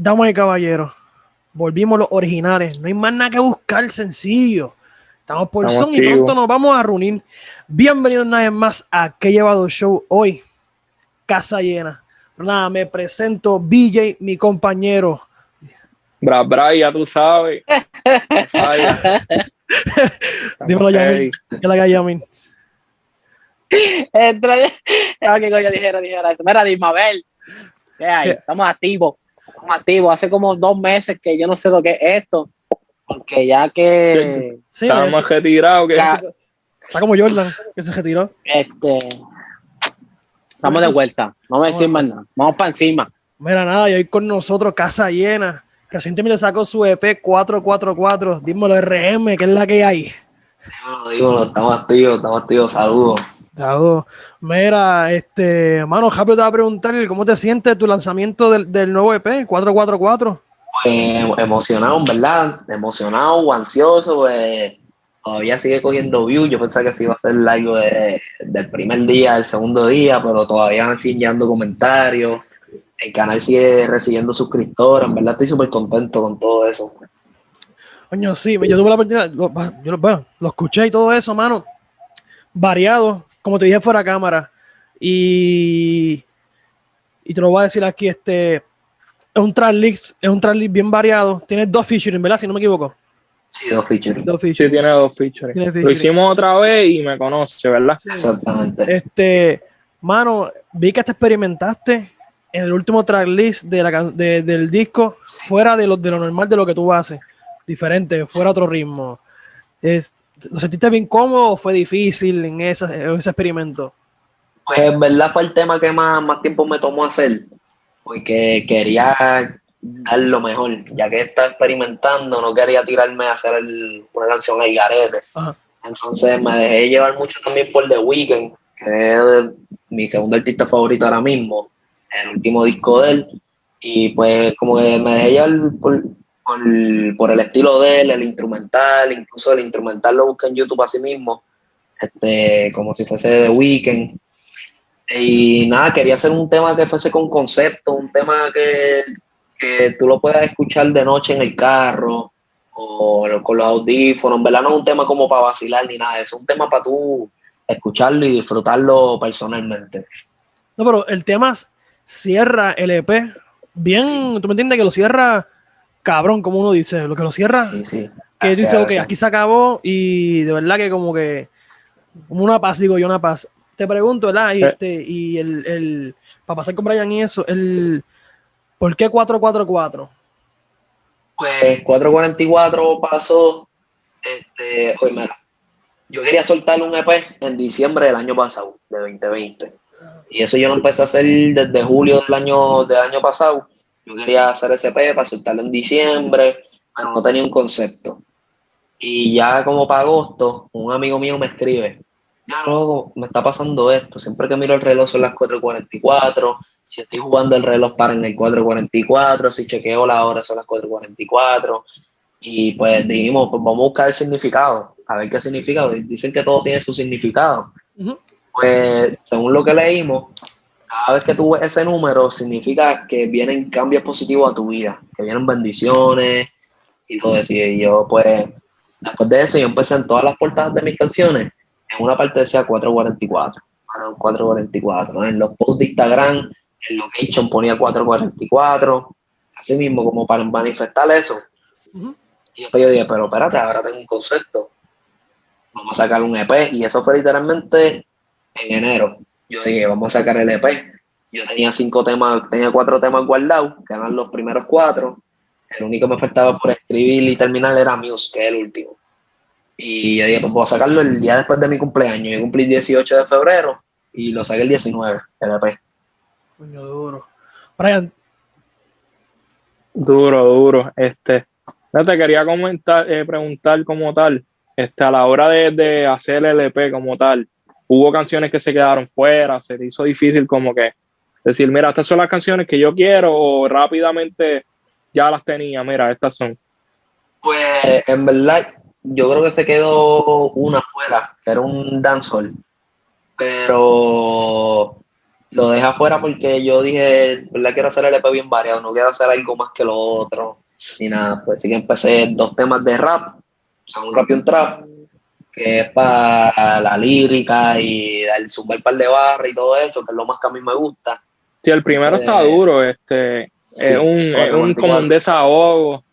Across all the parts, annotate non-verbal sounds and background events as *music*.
Damas y caballeros, volvimos los originales. No hay más nada que buscar, sencillo. Estamos por son y pronto nos vamos a reunir. Bienvenidos una vez más a Que Llevado Show hoy. Casa llena. Nada, me presento BJ, mi compañero. Bra, bra, ya tú sabes. *laughs* Dímelo, Yamin. ¿Qué la que Yamin? Entra, que coño dijera, dijera eso. Mira, Dismabel. ¿Qué hay? Estamos activos. Estamos activos. Hace como dos meses que yo no sé lo que es esto. Porque ya que. Sí, Estamos retirados. Está como Jordan, que se retiró. Este. Estamos de vuelta. No me decimos nada. Vamos para encima. Mira, nada, y hoy con nosotros, casa llena. Recientemente sacó su EP 444. Dímelo, RM, ¿qué es la que hay? Dímelo, dímelo, estamos activos, estamos activos. Saludos. Saludos. Mira, este, mano, rápido te va a preguntar cómo te sientes tu lanzamiento del, del nuevo EP 444. Pues emocionado, ¿verdad? Emocionado, ansioso, pues todavía sigue cogiendo views. Yo pensaba que sí iba a ser live de, del primer día, del segundo día, pero todavía me siguen llegando comentarios. El canal sigue recibiendo suscriptores. En verdad estoy súper contento con todo eso. Coño, sí, yo tuve la oportunidad, yo lo, lo escuché y todo eso, mano. Variado, como te dije fuera cámara. Y, y te lo voy a decir aquí, este es un tracklist, es un tracklist bien variado. Tiene dos featuring, ¿verdad? Si no me equivoco. Sí, dos features. Dos Sí, tiene dos features. Lo hicimos otra vez y me conoce, ¿verdad? Exactamente. Este, mano, vi que te experimentaste en el último tracklist de la, del disco fuera de lo, de lo normal de lo que tú haces. Diferente, fuera otro ritmo. Es, ¿Lo sentiste bien cómodo o fue difícil en, ese experimento? Pues en verdad fue el tema que más, más tiempo me tomó hacer, porque quería dar lo mejor, ya que estaba experimentando, no quería tirarme a hacer una canción al garete. Entonces me dejé llevar mucho también por The Weeknd, que es mi segundo artista favorito ahora mismo, el último disco de él. Y pues como que me dejé llevar por, por, el estilo de él, el instrumental, incluso el instrumental lo busqué en YouTube así mismo, este, como si fuese The Weeknd. Y nada, quería hacer un tema que fuese con concepto, un tema que que tú lo puedas escuchar de noche en el carro o con los audífonos, en verdad no es un tema como para vacilar ni nada, es un tema para tú escucharlo y disfrutarlo personalmente. No, pero el tema cierra el EP bien, tú me entiendes que lo cierra cabrón, como uno dice, lo que lo cierra, sí, sí. que dice, ok, aquí se acabó y de verdad que como que, como una paz, digo yo, una paz. Te pregunto, ¿verdad? Y, este, y el, el, para pasar con Brian y eso, el ¿Por qué 444? Pues 444 pasó, este, oye, mira, yo quería soltar un EP en diciembre del año pasado, de 2020. Y eso yo no empecé a hacer desde julio del año, del año pasado. Yo quería hacer ese EP para soltarlo en diciembre, pero no tenía un concepto. Y ya como para agosto, un amigo mío me escribe, ya luego me está pasando esto, siempre que miro el reloj son las 4.44, si estoy jugando el reloj para en el 4.44, si chequeo la hora son las 4.44. Y pues dijimos, pues vamos a buscar el significado, a ver qué significa. Dicen que todo tiene su significado. Pues según lo que leímos, cada vez que tú ves ese número, significa que vienen cambios positivos a tu vida, que vienen bendiciones y todo eso. Y yo, pues, después de eso, yo empecé en todas las portadas de mis canciones, en una parte decía 444, 444, en los posts de Instagram el location ponía 444, así mismo como para manifestar eso. Y después yo dije, pero espérate, ahora tengo un concepto. Vamos a sacar un EP. Y eso fue literalmente en enero. Yo dije, vamos a sacar el EP. Yo tenía cinco temas, tenía cuatro temas guardados, que eran los primeros cuatro. El único que me faltaba por escribir y terminar era Muse, que es el último. Y yo dije, pues voy a sacarlo el día después de mi cumpleaños. Yo cumplí el 18 de febrero y lo saqué el 19, el EP. Coño, duro. Brian. Duro, duro. Este, no te quería comentar, eh, preguntar como tal, este, a la hora de, hacer el EP como tal, hubo canciones que se quedaron fuera, se hizo difícil como que decir, mira, estas son las canciones que yo quiero, o rápidamente ya las tenía, mira, estas son. Pues en verdad, yo creo que se quedó una fuera, que era un dancehall. Pero lo dejé afuera porque yo dije, ¿verdad? Quiero hacer el EP bien variado, no quiero hacer algo más que lo otro, ni nada. Pues sí que empecé dos temas de rap, o sea, un rap y un trap, que es para la lírica y el zumbar par de barra y todo eso, que es lo más que a mí me gusta. Sí, el primero está Eh, duro, este, Sí, es un, es un 444. como un desahogo.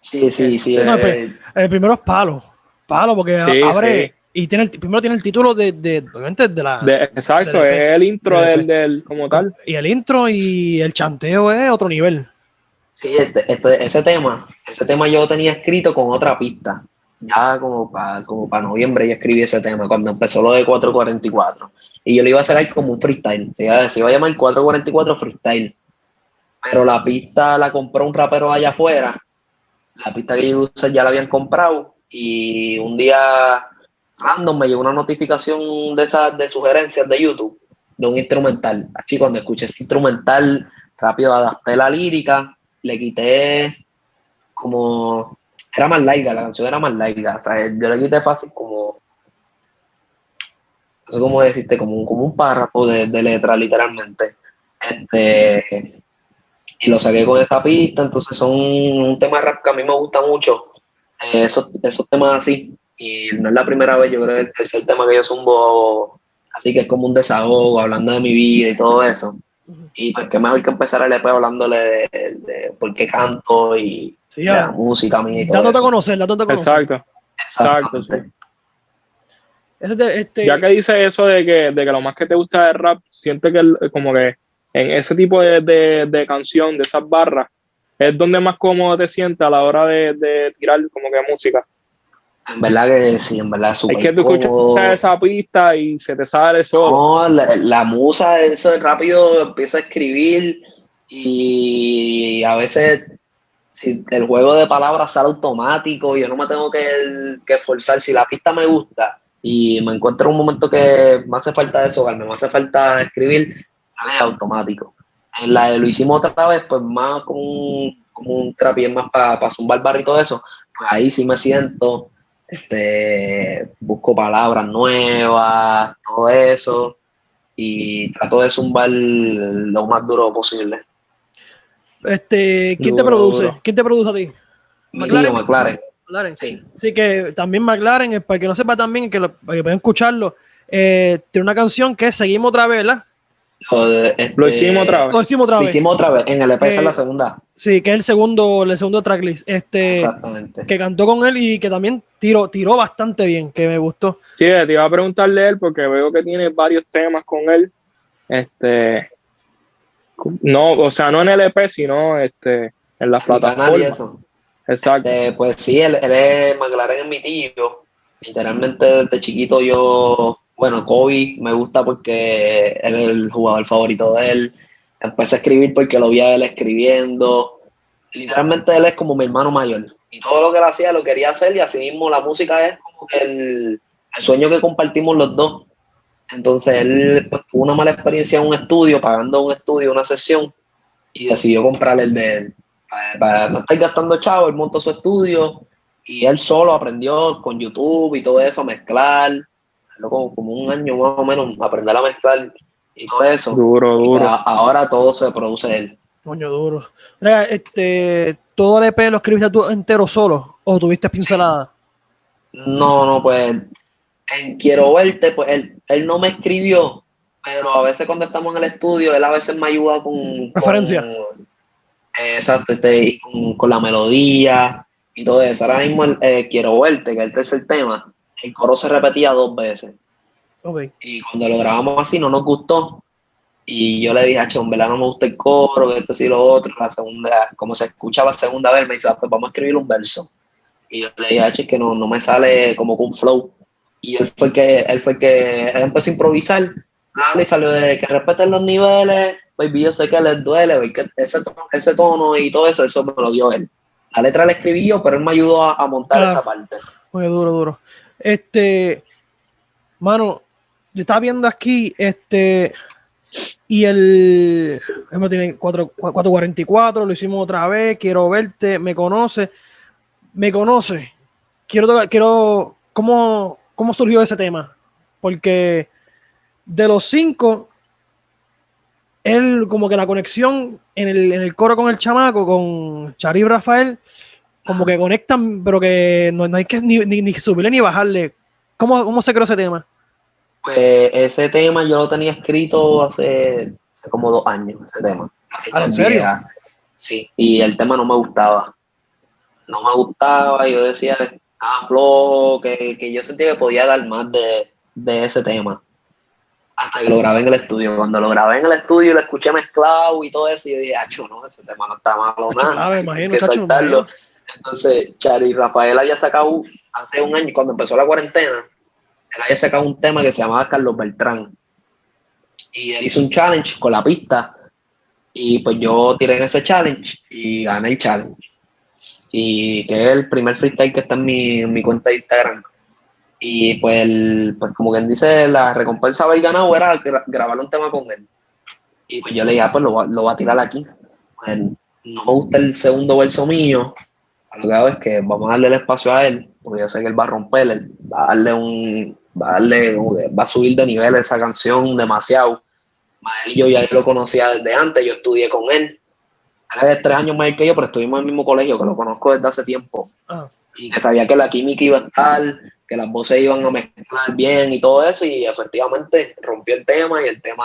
Sí, sí, sí. No, eh, pues, El primero es palo. Palo, porque Sí, abre. sí. Y tiene el, primero tiene el título de, de, obviamente, de la. De- exacto, del es el intro Del del, como tal. y el intro y el chanteo es otro nivel. Sí, este- este- ese tema, ese tema yo lo tenía escrito con otra pista. Ya como para como pa noviembre yo escribí ese tema, cuando empezó lo de 444. Y yo le iba a ahí como un freestyle. Se iba, se iba a llamar 444 freestyle. Pero la pista la compró un rapero allá afuera. La pista que yo usé ya la habían comprado. Y un día random me llegó una notificación de esas de sugerencias de YouTube de un instrumental. Aquí cuando escuché ese instrumental, rápido adapté la lírica, le quité como era más larga, la canción era más larga, o sea, yo le quité fácil como no sé cómo decirte, como un, como un párrafo de, de letra, literalmente. Este, y lo saqué con esa pista, entonces son un tema de rap que a mí me gusta mucho, eh, esos, esos temas así, y no es la primera vez, yo creo que el tercer tema que yo zumbo, así que es como un desahogo, hablando de mi vida y todo eso. Y pues qué mejor que empezar el EP hablándole de, de por qué canto y Sí, de la ya. música todo Dándote a eso. conocer, dándote a conocer. Exacto. exacto, te- este, Ya que dice eso de que, de que lo más que te gusta del rap, siente que el- como que en ese tipo de, de, de canción, de esas barras, es donde más cómodo te sientes a la hora de, de tirar como que música. En verdad que sí, en verdad es Es súper que tú cómodo. escuchas esa pista y se te sale solo. No, la, la musa, eso de rápido empieza a escribir y a veces si el juego de palabras sale automático, yo no me tengo que, que esforzar. Si la pista me gusta y me encuentro en un momento que me hace falta desahogarme, me hace falta escribir, sale automático. En la de lo hicimos otra vez, pues más como un, un trap y es más para zumbar barrio y todo eso, pues ahí sí me siento, este, busco palabras nuevas, todo eso, y trato de zumbar lo más duro posible. Este, ¿Quién te produce? duro. ¿Quién te produce a ti? McLaren. tío McLaren, McLaren. sí. Así que también McLaren, eh, para el que no sepa también, que, lo, para que puedan escucharlo, eh, tiene una canción que es Seguimos otra vez, ¿verdad? Lo, de- este, Lo hicimos otra vez. Lo hicimos otra Lo vez. hicimos otra vez, en el EP Eh, es la segunda. Sí, que es el segundo, el segundo tracklist. Este, Exactamente. que cantó con él y que también tiró, tiró bastante bien, que me gustó. Sí, te iba a preguntarle a él porque veo que tiene varios temas con él. Este, no, o sea, no en el EP, sino este, en las plataformas. Exacto. Este, pues sí, él, él es McLaren es mi tío. Literalmente desde chiquito yo, bueno, Kobe me gusta porque él es el jugador favorito de él. Empecé a escribir porque lo vi a él escribiendo. Literalmente él es como mi hermano mayor. Y todo lo que él hacía lo quería hacer y así mismo la música es como el, el sueño que compartimos los dos. Entonces él pues, tuvo una mala experiencia en un estudio, pagando un estudio, una sesión, y decidió comprar el de él para, para no estar gastando chavo, él montó su estudio y él solo aprendió con YouTube y todo eso, a mezclar, como, como un año más o menos, aprender a mezclar y todo eso. Duro, duro. a- ahora todo se produce él. Coño, duro. Mira, este, ¿todo el EP lo escribiste tú entero solo? ¿O tuviste pincelada? No, no, pues en Quiero Verte, pues él, él no me escribió, pero a veces cuando estamos en el estudio, él a veces me ayuda con... Referencia. con- exacto, este, y con, con la melodía y todo eso. Ahora mismo el, eh, Quiero Verte, que es el tercer tema, el coro se repetía dos veces. Ok. Y cuando lo grabamos así no nos gustó. Y yo le dije, "Acho, en verdad no me gusta el coro, que esto sí lo otro. La segunda, como se escucha la segunda vez, me dice, "Ah, pues vamos a escribir un verso. Y yo le dije, "Acho, es que no, no me sale como con flow. Y él fue el que, él fue el que, él empezó a improvisar. Dale, y salió de que respeten los niveles, baby, yo sé que les duele, baby, que ese, tono, ese tono y todo eso, eso me lo dio él. La letra la escribí yo, pero él me ayudó a, a montar esa parte. Muy duro, duro. Este, mano, yo estaba viendo aquí, este, y el, ejemplo, tiene 4, 444, lo hicimos otra vez, quiero verte, me conoce, me conoce, quiero tocar, quiero, ¿cómo, cómo surgió ese tema? Porque de los cinco, él, como que la conexión en el, en el coro con el chamaco, con Chari y Rafael, como que conectan, pero que no, hay que ni, ni, subirle ni bajarle. ¿Cómo, ¿Cómo se creó ese tema? Pues ese tema yo lo tenía escrito hace, como dos años, ese tema. ¿Ah, ¿En serio? Sí, y el tema no me gustaba. No me gustaba, yo decía, ah, flojo, que, que yo sentía que podía dar más de, de ese tema hasta que lo grabé en el estudio. Cuando lo grabé en el estudio, lo escuché mezclado y todo eso, y yo dije, acho, no, ese tema no está malo nada. imagino, que soltarlo. Entonces, Chari Rafael había sacado hace un año, cuando empezó la cuarentena, él había sacado un tema que se llamaba Carlos Beltrán. Y él hizo un challenge con la pista. Y pues yo tiré en ese challenge y gané el challenge. Y que es el primer freestyle que está en mi, mi cuenta de Instagram. Y pues, pues como quien dice, la recompensa haber ganado era grabar un tema con él. Y pues yo le dije, ah, pues lo, lo voy a tirar aquí. Pues, no me gusta el segundo verso mío. Lo que hago es que vamos a darle el espacio a él, porque yo sé que él va a romper, va a darle un, va a darle, va a subir de nivel esa canción demasiado. Él yo ya lo conocía desde antes, yo estudié con él. Él es tres años más que yo, pero estuvimos en el mismo colegio, que lo conozco desde hace tiempo. Ah. Y que sabía que la química iba a estar, que las voces iban a mezclar bien y todo eso, y efectivamente rompió el tema y el tema,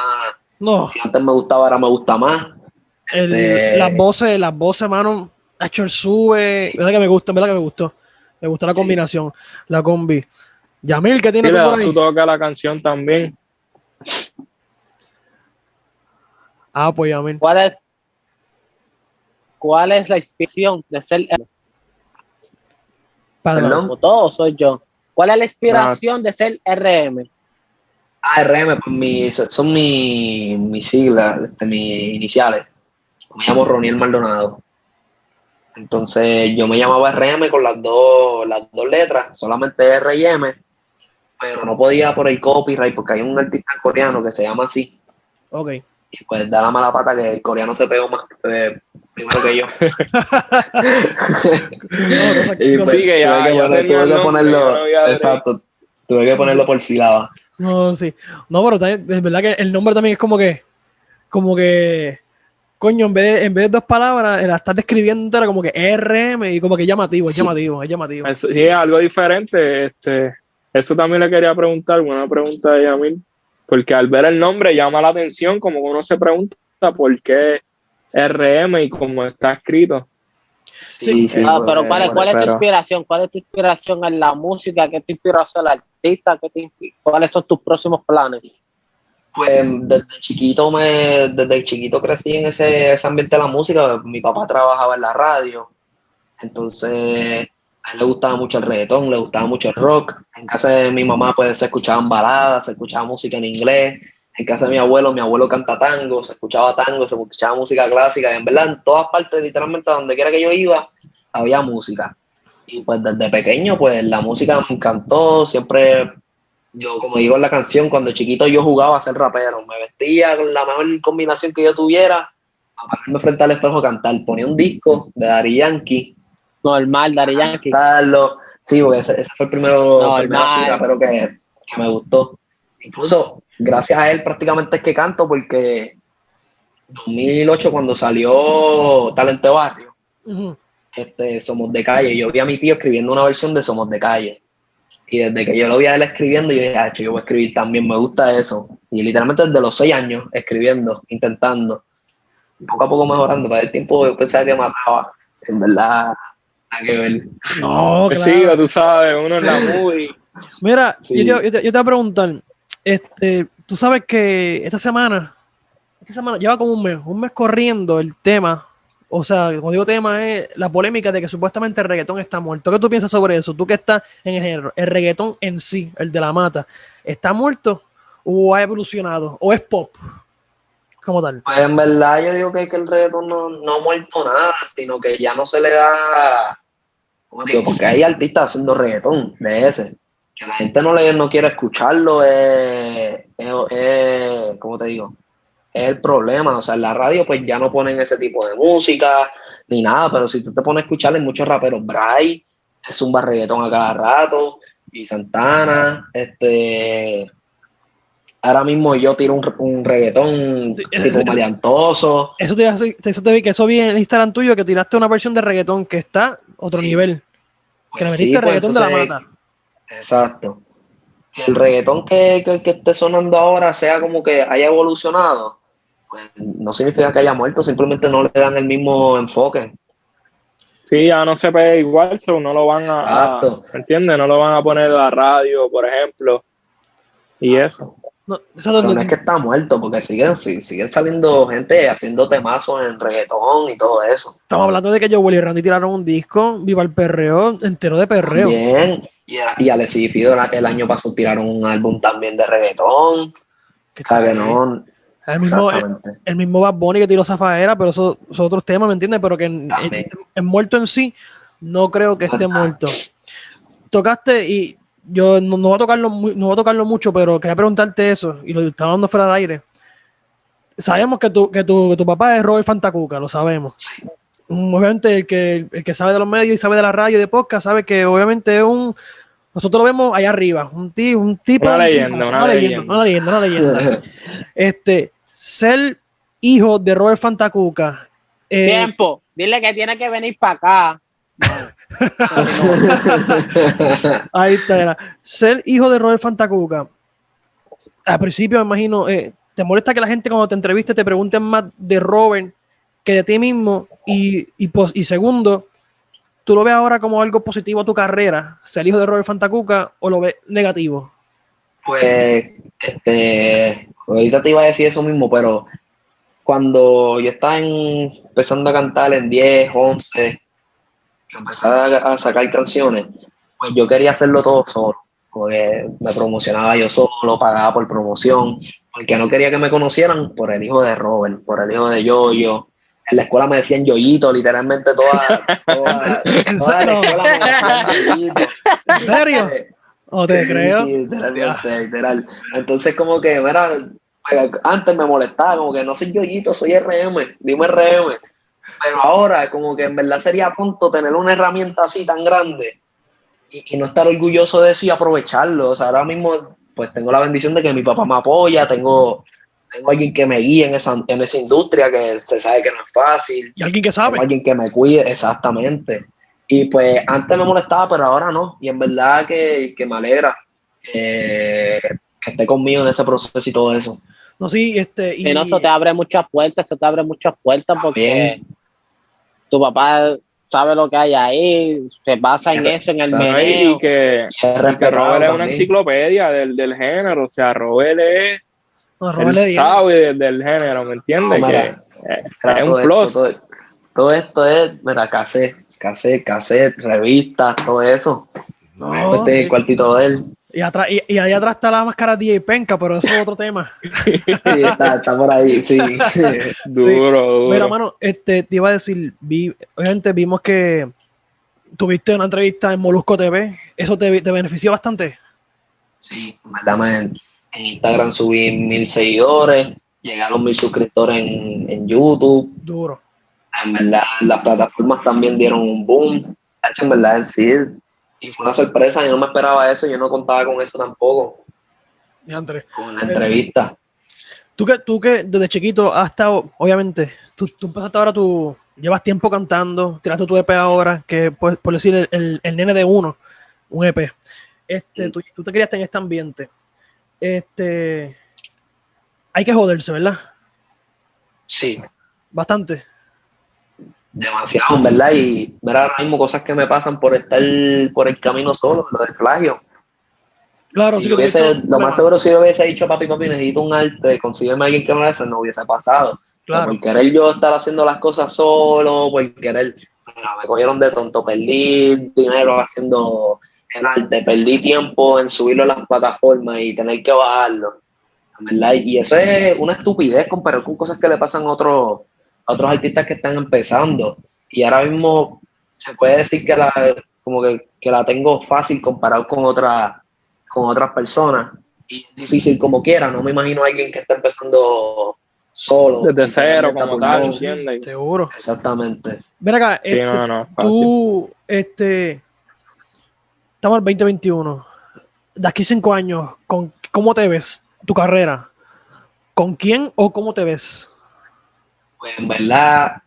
no. si antes me gustaba, ahora me gusta más. Este, las voces, las voces, hermano, hecho el sube, verdad que me gusta, verdad que me gustó. Me gustó la combinación, la combi. Yamil, ¿qué tiene que por ahí? su toca la canción también. Ah, pues Yamil. ¿Cuál es, cuál es la inspiración de ser Perdón. todo soy yo. ¿Cuál es la inspiración de ser RM? Ah, RM, pues son mis siglas, este, mis iniciales. Me llamo Roniel Maldonado. Entonces yo me llamaba RM con las dos, las dos letras, solamente R y M, pero no podía por el copyright porque hay un artista coreano que se llama así. Ok. Y pues da la mala pata que el coreano se pegó más eh, primero que yo. *laughs* y pues, sí, que ya, tuve que, ponerlo, exacto, tuve que ponerlo por sílaba. No, sí. No, pero es verdad que el nombre también es como que, como que, coño, en vez de, en vez de dos palabras, la estás describiendo era como que RM y como que llamativo, es llamativo, es llamativo. sí, es algo diferente. Este, eso también le quería preguntar, buena pregunta de Yamil, porque al ver el nombre llama la atención, como uno se pregunta por qué RM y cómo está escrito. Sí, sí, ah, pero ¿cuál, cuál es tu inspiración? ¿Cuál es tu inspiración en la música? ¿Qué te inspira a el artista? ¿Qué ¿Cuáles son tus próximos planes? Pues desde chiquito me, desde chiquito crecí en ese, ese ambiente de la música. Mi papá trabajaba en la radio. Entonces, a él le gustaba mucho el reggaetón, le gustaba mucho el rock. En casa de mi mamá, pues se escuchaban baladas, se escuchaba música en inglés en casa de mi abuelo, mi abuelo canta tango, se escuchaba tango, se escuchaba música clásica, en verdad en todas partes, literalmente donde quiera que yo iba, había música. Y pues desde pequeño, pues la música me encantó, siempre, yo como digo en la canción, cuando chiquito yo jugaba a ser rapero, me vestía con la mejor combinación que yo tuviera, a pararme frente al espejo a cantar, ponía un disco de Dari Yankee. Normal, Dari Yankee. Sí, porque ese, fue el primero, rapero que, que me gustó. Incluso gracias a él prácticamente es que canto porque 2008 cuando salió Talento Barrio, este, Somos de Calle, yo vi a mi tío escribiendo una versión de Somos de Calle. Y desde que yo lo vi a él escribiendo, yo dije, ah, yo voy a escribir también, me gusta eso. Y literalmente desde los seis años escribiendo, intentando, poco a poco mejorando. Para el tiempo yo pensaba que mataba, en verdad, que ver. No, que sí, tú sabes, uno en la movie. Mira, yo, te, yo, te, voy a preguntar, este, tú sabes que esta semana, esta semana lleva como un mes, un mes corriendo el tema. O sea, como digo tema, es la polémica de que supuestamente el reggaetón está muerto. ¿Qué tú piensas sobre eso? Tú que estás en el género, el reggaetón en sí, el de la mata, ¿está muerto o ha evolucionado? ¿O es pop? Como tal. Pues en verdad yo digo que, que el reggaetón no, no ha muerto nada, sino que ya no se le da. Porque hay artistas haciendo reggaetón de ese. Que la gente no le no quiere escucharlo es, es, ¿cómo te digo? Es el problema, o sea, en la radio pues ya no ponen ese tipo de música ni nada, pero si tú te pones a escucharle muchos raperos, Bray, es un barreguetón a cada rato, y Santana, este, ahora mismo yo tiro un, un reggaetón Sí, tipo eso- maleantoso. Eso te, eso te vi que eso vi en el Instagram tuyo que tiraste una versión de reggaetón que está otro Sí. nivel. Que le Pues metiste sí, pues reggaetón de la mata. Exacto. Que el reggaetón que, que, que esté sonando ahora sea como que haya evolucionado, pues no significa que haya muerto, simplemente no le dan el mismo enfoque. Sí, ya no se ve igual, so no lo van a, a- Exacto. ¿entiendes? No lo van a poner en la radio, por ejemplo. Y eso. No, Pero donde- no es que está muerto, porque siguen, siguen saliendo gente haciendo temazos en reggaetón y todo eso. Estamos hablando de que Joel y Randy tiraron un disco, Viva el Perreo, entero de perreo. Bien. Y, a- y Alessi y Fido el, año pasado tiraron un álbum también de reggaetón. Que no. El mismo, el, el mismo Bad Bunny que tiró Zafaera, pero eso eso es otro tema, ¿me entiendes? Pero que en, en- en muerto en sí, no creo que esté muerto. Tocaste y yo no, no voy a tocarlo no voy a tocarlo mucho, pero quería preguntarte eso, y lo estaba dando fuera del aire. Sabemos que tu, que tu, que tu papá es Robert Fantacuca, lo sabemos. Obviamente el que, el que sabe de los medios y sabe de la radio y de podcast sabe que obviamente es un... Nosotros lo vemos allá arriba, un, ti- un tipo... Una un leyenda, tipazo, una leyenda. Una leyenda, una leyenda. *laughs* Este, ser hijo de Robert Fantacuca. eh, Tiempo. Dile que tiene que venir para acá. *laughs* *laughs* ahí está, era. Ser hijo de Robert Fantacuca. Al principio, me imagino, eh, ¿te molesta que la gente cuando te entreviste te pregunten más de Robert que de ti mismo? Y, y, pos- y segundo, ¿tú lo ves ahora como algo positivo a tu carrera, ser hijo de Robert Fantacuca, o lo ves negativo? Pues, este, ahorita te iba a decir eso mismo, pero cuando yo estaba empezando a cantar en 10, 11, empecé a, a sacar canciones, pues yo quería hacerlo todo solo, porque me promocionaba yo solo, pagaba por promoción, porque no quería que me conocieran por el hijo de Robert, por el hijo de Yoyo. En la escuela me decían Yoyito, literalmente toda, toda, ¿En toda la serio? escuela me decían Yoyito. ¿En serio? ¿O te Sí, creo? Sí, literalmente, literal. Entonces, como que, mira, pues, antes me molestaba, como que no soy yoyito, soy RM, dime RM. Pero ahora, como que en verdad sería punto tener una herramienta así tan grande y, y no estar orgulloso de eso y aprovecharlo. O sea, ahora mismo, pues tengo la bendición de que mi papá me apoya, tengo, tengo alguien que me guíe en esa, en esa industria que se sabe que no es fácil. ¿Y alguien que Tengo sabe? alguien que me cuide, exactamente. Y pues antes me molestaba, pero ahora no. Y en verdad que, que me alegra eh, que esté conmigo en ese proceso y todo eso. No, sí, este... Y, no, eso te abre muchas puertas, eso te abre muchas puertas porque. Tu papá sabe lo que hay ahí, se basa en eso, en el meneo. Y que, Y es Robert es una enciclopedia del, del género. O sea, Robert es. no, Robert dio. sabe de- del género, ¿me entiendes? No, que mira, eh, es un esto, plus. todo, todo esto es, mira, cassette, cassette, cassette, revistas, todo eso. No, este sí. cuartito de él. Y, atrás, y, y ahí atrás está la máscara DJ Penca, pero eso es otro tema. *laughs* Sí, está, está por ahí, sí. *laughs* Duro, duro. Mira, mano, este, te iba a decir, vi, obviamente vimos que tuviste una entrevista en Molusco TV. ¿Eso te, te benefició bastante? Sí, en en Instagram subí mil seguidores, llegaron mil suscriptores en, en YouTube. Duro. En verdad, las plataformas también dieron un boom. En verdad, sí. Y fue una sorpresa, yo no me esperaba eso, yo no contaba con eso tampoco, Diantre. con la entrevista. Tú que, tú que desde chiquito has estado, obviamente, tú, tú empezaste ahora, tú llevas tiempo cantando, tiraste tu EP ahora, que pues, por decir el, el- el nene de uno, un EP. Este, tú, tú te criaste en este ambiente. Este, hay que joderse, ¿verdad? Sí, Bastante. Demasiado, verdad. Y mira ahora mismo cosas que me pasan por estar por el camino solo, lo del plagio. Claro, Si sí hubiese- lo más seguro si yo hubiese dicho, papi, papi, necesito un arte, consígueme a alguien que me haga, no hubiese pasado. Claro. Por querer yo estar haciendo las cosas solo, por querer, me cogieron de tonto, perdí dinero haciendo el arte, perdí tiempo en subirlo a las plataformas y tener que bajarlo. Verdad, y eso es una estupidez comparado con cosas que le pasan a otros, a otros artistas que están empezando. Y ahora mismo se puede decir que la, como que, que la tengo fácil comparado con otras con otras personas. Y es difícil como quiera, no me imagino a alguien que está empezando solo. Desde cero, como tal. Seguro. Exactamente. Ven acá, Sí, este, no, no, fácil. tú, este, estamos en el 2021. De aquí cinco años, ¿con, ¿cómo te ves? tu carrera, ¿con quién o cómo te ves? Pues en verdad,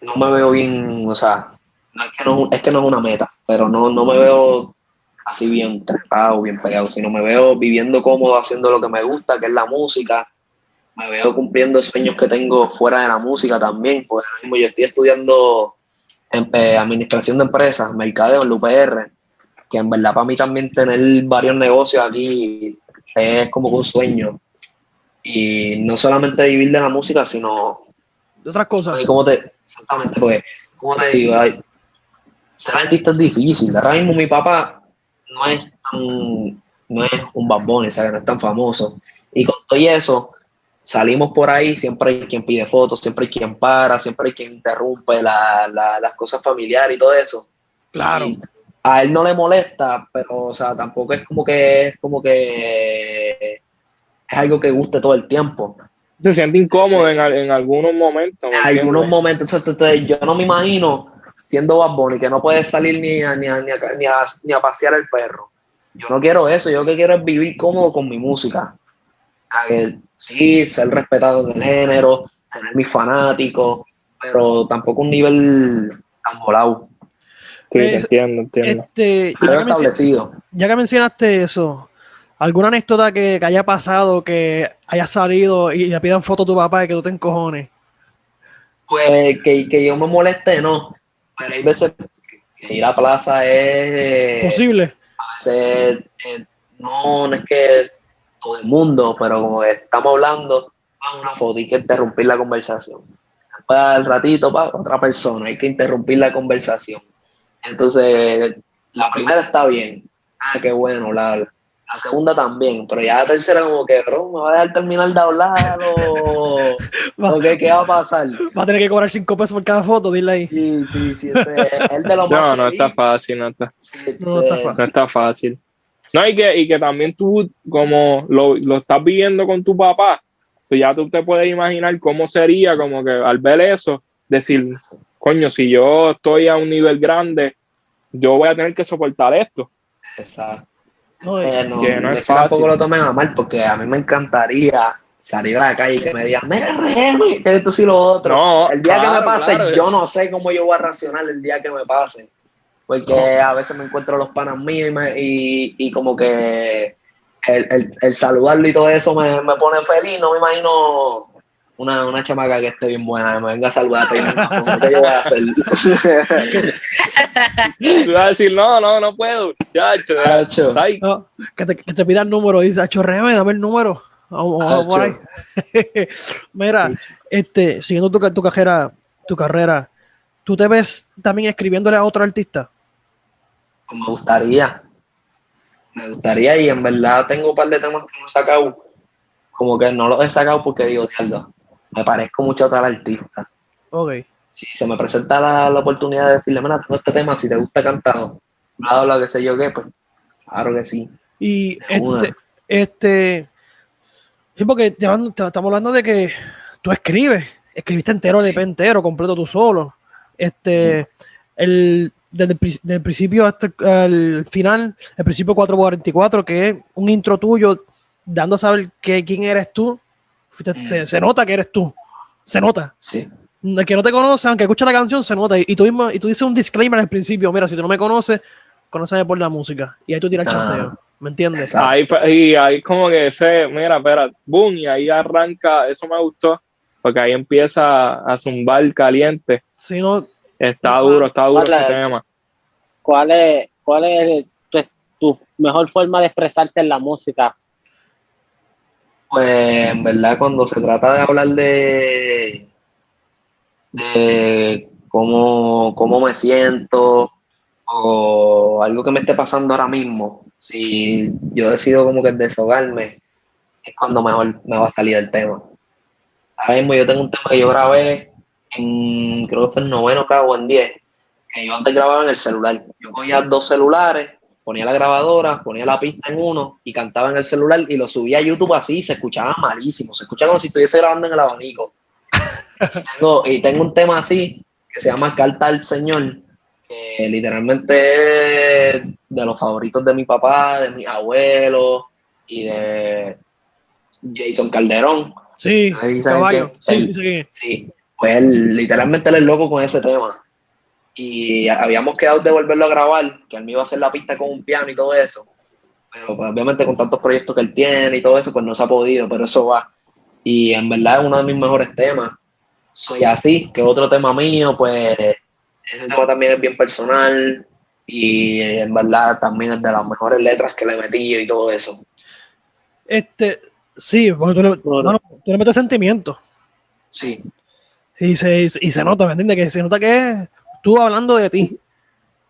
no me veo bien, o sea, no es, que no, es que no es una meta, pero no, no me veo así bien trepado, bien pegado, sino me veo viviendo cómodo, haciendo lo que me gusta, que es la música. Me veo cumpliendo sueños que tengo fuera de la música también, pues ahora mismo yo estoy estudiando en, eh, administración de empresas, mercadeo en la UPR, que en verdad para mí también tener varios negocios aquí es como un sueño. Y no solamente vivir de la música, sino... De otras cosas. Te, exactamente, pues, como te digo, hay, ser artista es difícil. Ahora mismo mi papá no es tan, no es un bambón, ¿sabes? no es tan famoso. Y con todo eso, salimos por ahí, siempre hay quien pide fotos, siempre hay quien para, siempre hay quien interrumpe la, la, las cosas familiares y todo eso. Claro. Y a él no le molesta, pero o sea, tampoco es como que es como que es algo que guste todo el tiempo. Se siente incómodo en, en algunos momentos. En algunos momentos, entonces, yo no me imagino siendo Bad Bunny que no puede salir ni a, ni, a, ni, a, ni, a, ni a pasear el perro. Yo no quiero eso, yo lo que quiero es vivir cómodo con mi música. Que, sí, ser respetado en el género, tener mis fanáticos, pero tampoco un nivel tan volado. Sí, Es- entiendo, entiendo. Este, ya, Pero que menci- establecido. ya que mencionaste eso, ¿alguna anécdota que, que haya pasado, que haya salido y le pidan foto a tu papá y que tú te encojones? Pues que, que yo me moleste, no. Pero hay veces que ir a plaza es. ¿Posible? a veces, eh, no, no es que todo el mundo, pero como que estamos hablando, va una foto y hay que interrumpir la conversación. Después al ratito, pa, otra persona, hay que interrumpir la conversación. Entonces, la primera está bien. Ah, qué bueno, la, la segunda también, pero ya la tercera como que, bro, me va a dejar terminar de hablar o, *laughs* Va, o qué, qué va a pasar. va a tener que cobrar cinco pesos por cada foto, dile ahí. Sí, sí, sí, este, es el de los *laughs* No, no está fácil, no está, Este, No está fácil. no está fácil. No, y que, y que también tú, como lo, lo estás viviendo con tu papá, pues ya tú te puedes imaginar cómo sería, como que al ver eso, decir, coño, si yo estoy a un nivel grande, yo voy a tener que soportar esto. Exacto. No, Eh, no, que no es que tampoco fácil. lo tomen a mal porque a mí me encantaría salir a la calle y que me digan, mira, Remy, que esto sí lo otro. No, el día que me pase, claro. yo no sé cómo yo voy a reaccionar el día que me pase. Porque a veces me encuentro los panas míos y, me- y, y como que el, el, el saludarlo y todo eso me, me pone feliz. No me imagino una, una chamaca que esté bien buena, me venga a saludar. ¿Qué yo voy a hacer? *laughs* Tú vas a decir, no, no, no puedo. Ya, Tacho. ay, no, que, te, que te pida el número, dice, Acho, Reme, dame el número. Vamos, vamos por ahí. *laughs* Mira, este, siguiendo tu, tu carrera, tu carrera, ¿tú te ves también escribiéndole a otro artista? Me gustaría. Me gustaría y en verdad tengo un par de temas que no he sacado. Como que no los he sacado porque digo, diablo, me parezco mucho a tal artista. Ok. Si se me presenta la, la oportunidad de decirle, mira, tengo este tema, si te gusta cantado, bla, bla, qué sé yo qué, pues claro que sí. Y este, este, sí, porque te estamos hablando de que tú escribes, escribiste entero, de entero, completo tú solo. Este, el, desde el, del principio hasta el final, el principio 444, que es un intro tuyo, dando a saber que, quién eres tú. Mm. Se, se nota que eres tú, se nota. Sí. El que no te conoce, aunque escucha la canción, se nota. Y, y tú, mismo, y tú dices un disclaimer al principio, mira, si tú no me conoces, conóceme por la música. Y ahí tú tiras el Ah. chanteo. ¿Me entiendes? Exacto. ahí, y ahí como que ese, mira, espera, boom, y ahí arranca, eso me gustó, porque ahí empieza a zumbar caliente. Si no, Está duro, está duro ese tema. ¿Cuál es, cuál es tu, tu mejor forma de expresarte en la música? Pues en verdad cuando se trata de hablar de, de cómo, cómo me siento o algo que me esté pasando ahora mismo, si yo decido como que desahogarme, es cuando mejor me va a salir el tema. Ahora mismo yo tengo un tema que yo grabé en, creo que fue en noveno o en 10, que yo antes grababa en el celular. Yo cogía dos celulares, ponía la grabadora, ponía la pista en uno y cantaba en el celular y lo subía a YouTube así y se escuchaba malísimo, se escucha como si estuviese grabando en el abanico. y, *laughs* tengo, y tengo un tema así que se llama Carta al Señor, que literalmente es de los favoritos de mi papá, de mis abuelos y de, Jason Calderón. Sí, caballo. que Sí, sí, sí. Sí, pues él, literalmente él es loco con ese tema. Y habíamos quedado de volverlo a grabar, que él me iba a hacer la pista con un piano y todo eso. Pero pues, obviamente con tantos proyectos que él tiene y todo eso, pues no se ha podido, pero eso va. Y en verdad es uno de mis mejores temas. Soy así, que otro tema mío, pues ese tema también es bien personal y en verdad también es de las mejores letras que le he metido y todo eso. Este, sí, porque tú le, Bueno. tú le metes sentimiento. Sí, Y se, y se nota, ¿me entiendes? Que se nota que es tú hablando de ti.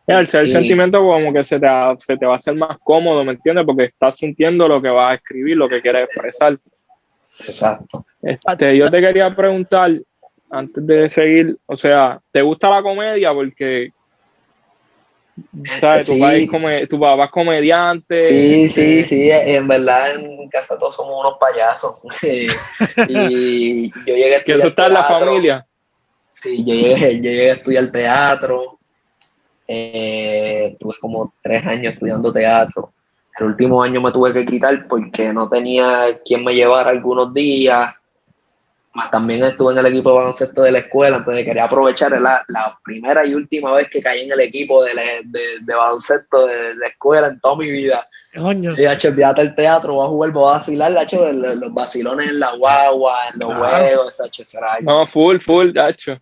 El sentimiento como que se te, va- se te va a hacer más cómodo, ¿me entiendes? Porque estás sintiendo lo que vas a escribir, lo que quieres expresar. exacto. Este, yo te quería preguntar, antes de seguir, o sea, ¿te gusta la comedia? Porque, ¿sabes? Tu, Sí. papá es come- tu papá es comediante. Sí, sí, este, sí, en verdad en casa todos somos unos payasos. *laughs* y yo llegué a Que estudiar eso está en la familia. Sí, yo llegué, yo llegué a estudiar teatro. Eh, tuve como tres años estudiando teatro. El último año me tuve que quitar porque no tenía quien me llevara algunos días. Más también estuve en el equipo de baloncesto de la escuela, entonces quería aprovechar la, la primera y última vez que caí en el equipo de, la- de- de baloncesto de la escuela en toda mi vida. Coño. Y hecho, olvídate el teatro, voy a jugar, voy a vacilar, hecho, los, los vacilones en la guagua, en los juegos, hecho, será. No, full, full, gacho.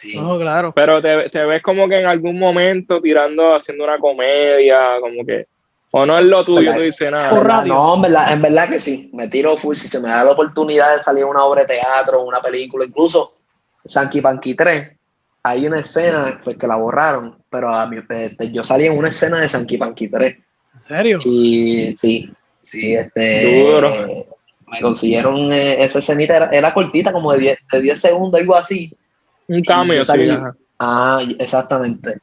Sí. No, claro. Pero te, te ves como que en algún momento tirando, haciendo una comedia, como que. O no es lo tuyo, tú dices nada. No, en verdad, en verdad que sí, me tiro full. Si se me da la oportunidad de salir a una obra de teatro, una película, incluso Sanky Panky 3, hay una escena pues, que la borraron, pero a mí, este, yo salí en una escena de Sanky Panky 3. ¿En serio? Y sí, sí, este. Duro. Me consiguieron eh, esa escenita, era, era cortita, como de 10, de 10 segundos, algo así. Un cambio, yo sí. ajá. Ah, exactamente.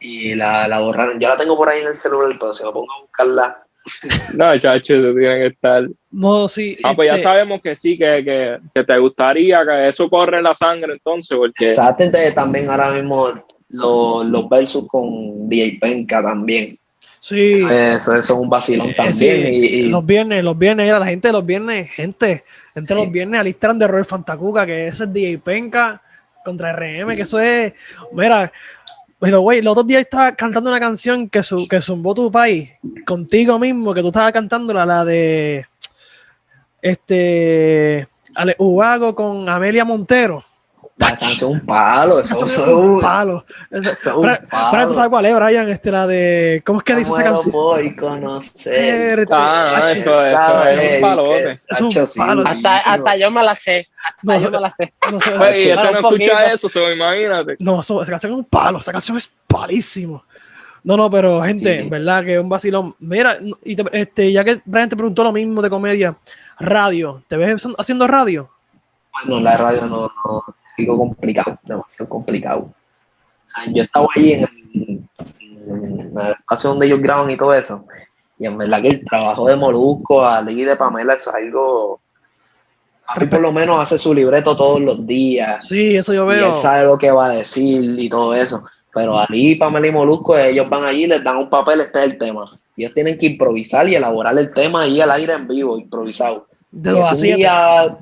Y la, la borraron. Yo la tengo por ahí en el celular, pero si me pongo a buscarla. *laughs* No, chacho, eso tiene que estar. No, sí. Ah, pues ya este, sabemos que sí, que, que, que te gustaría, que eso corre en la sangre entonces, porque Exactamente, también ahora mismo los, los versus con DJ Penca también. Sí. Eso, es- eso es un vacilón Eh, también. sí, y, y- Los viernes, los viernes, era la gente de los viernes, gente, entre Sí. los viernes alistan de Roy Fantacuca, que ese es DJ Penca contra RM, que eso es, mira, pero güey, los otros días estaba cantando una canción que, su, que zumbó tu país, contigo mismo, que tú estabas cantando la de este Ale Ubago con Amelia Montero. Canción es un palo. Eso, es un palo. Brian, ¿tú sabes cuál es, Brian? Este, la de. ¿Cómo es que dice esa canción? por conocer. Ah, no, Este, eso, eso es un palote. Es un palo. Hasta, hasta yo me la sé. Hasta No, yo me la sé. no sé, Oye, y este Bueno, no escucha eso, se imagínate. No, esa canción es un palo, esa canción es palísimo. No, no, pero gente, verdad que es un vacilón. Mira, y te- este, ya que Brian te preguntó lo mismo de comedia, radio, ¿te ves haciendo radio? Bueno, la radio no, no complicado, demasiado complicado. O sea, yo estaba ahí en el, en el espacio donde ellos graban y todo eso. Y en verdad que el trabajo de Molusco, Ali y de Pamela, es algo. Papi por lo menos hace su libreto todos los días. Sí, eso yo Y veo. él sabe lo que va a decir y todo eso. Pero Ali, Pamela y Molusco, ellos van allí, les dan un papel, este es el tema. Ellos tienen que improvisar y elaborar el tema ahí al aire en vivo, improvisado. De Y los si un asientos. día-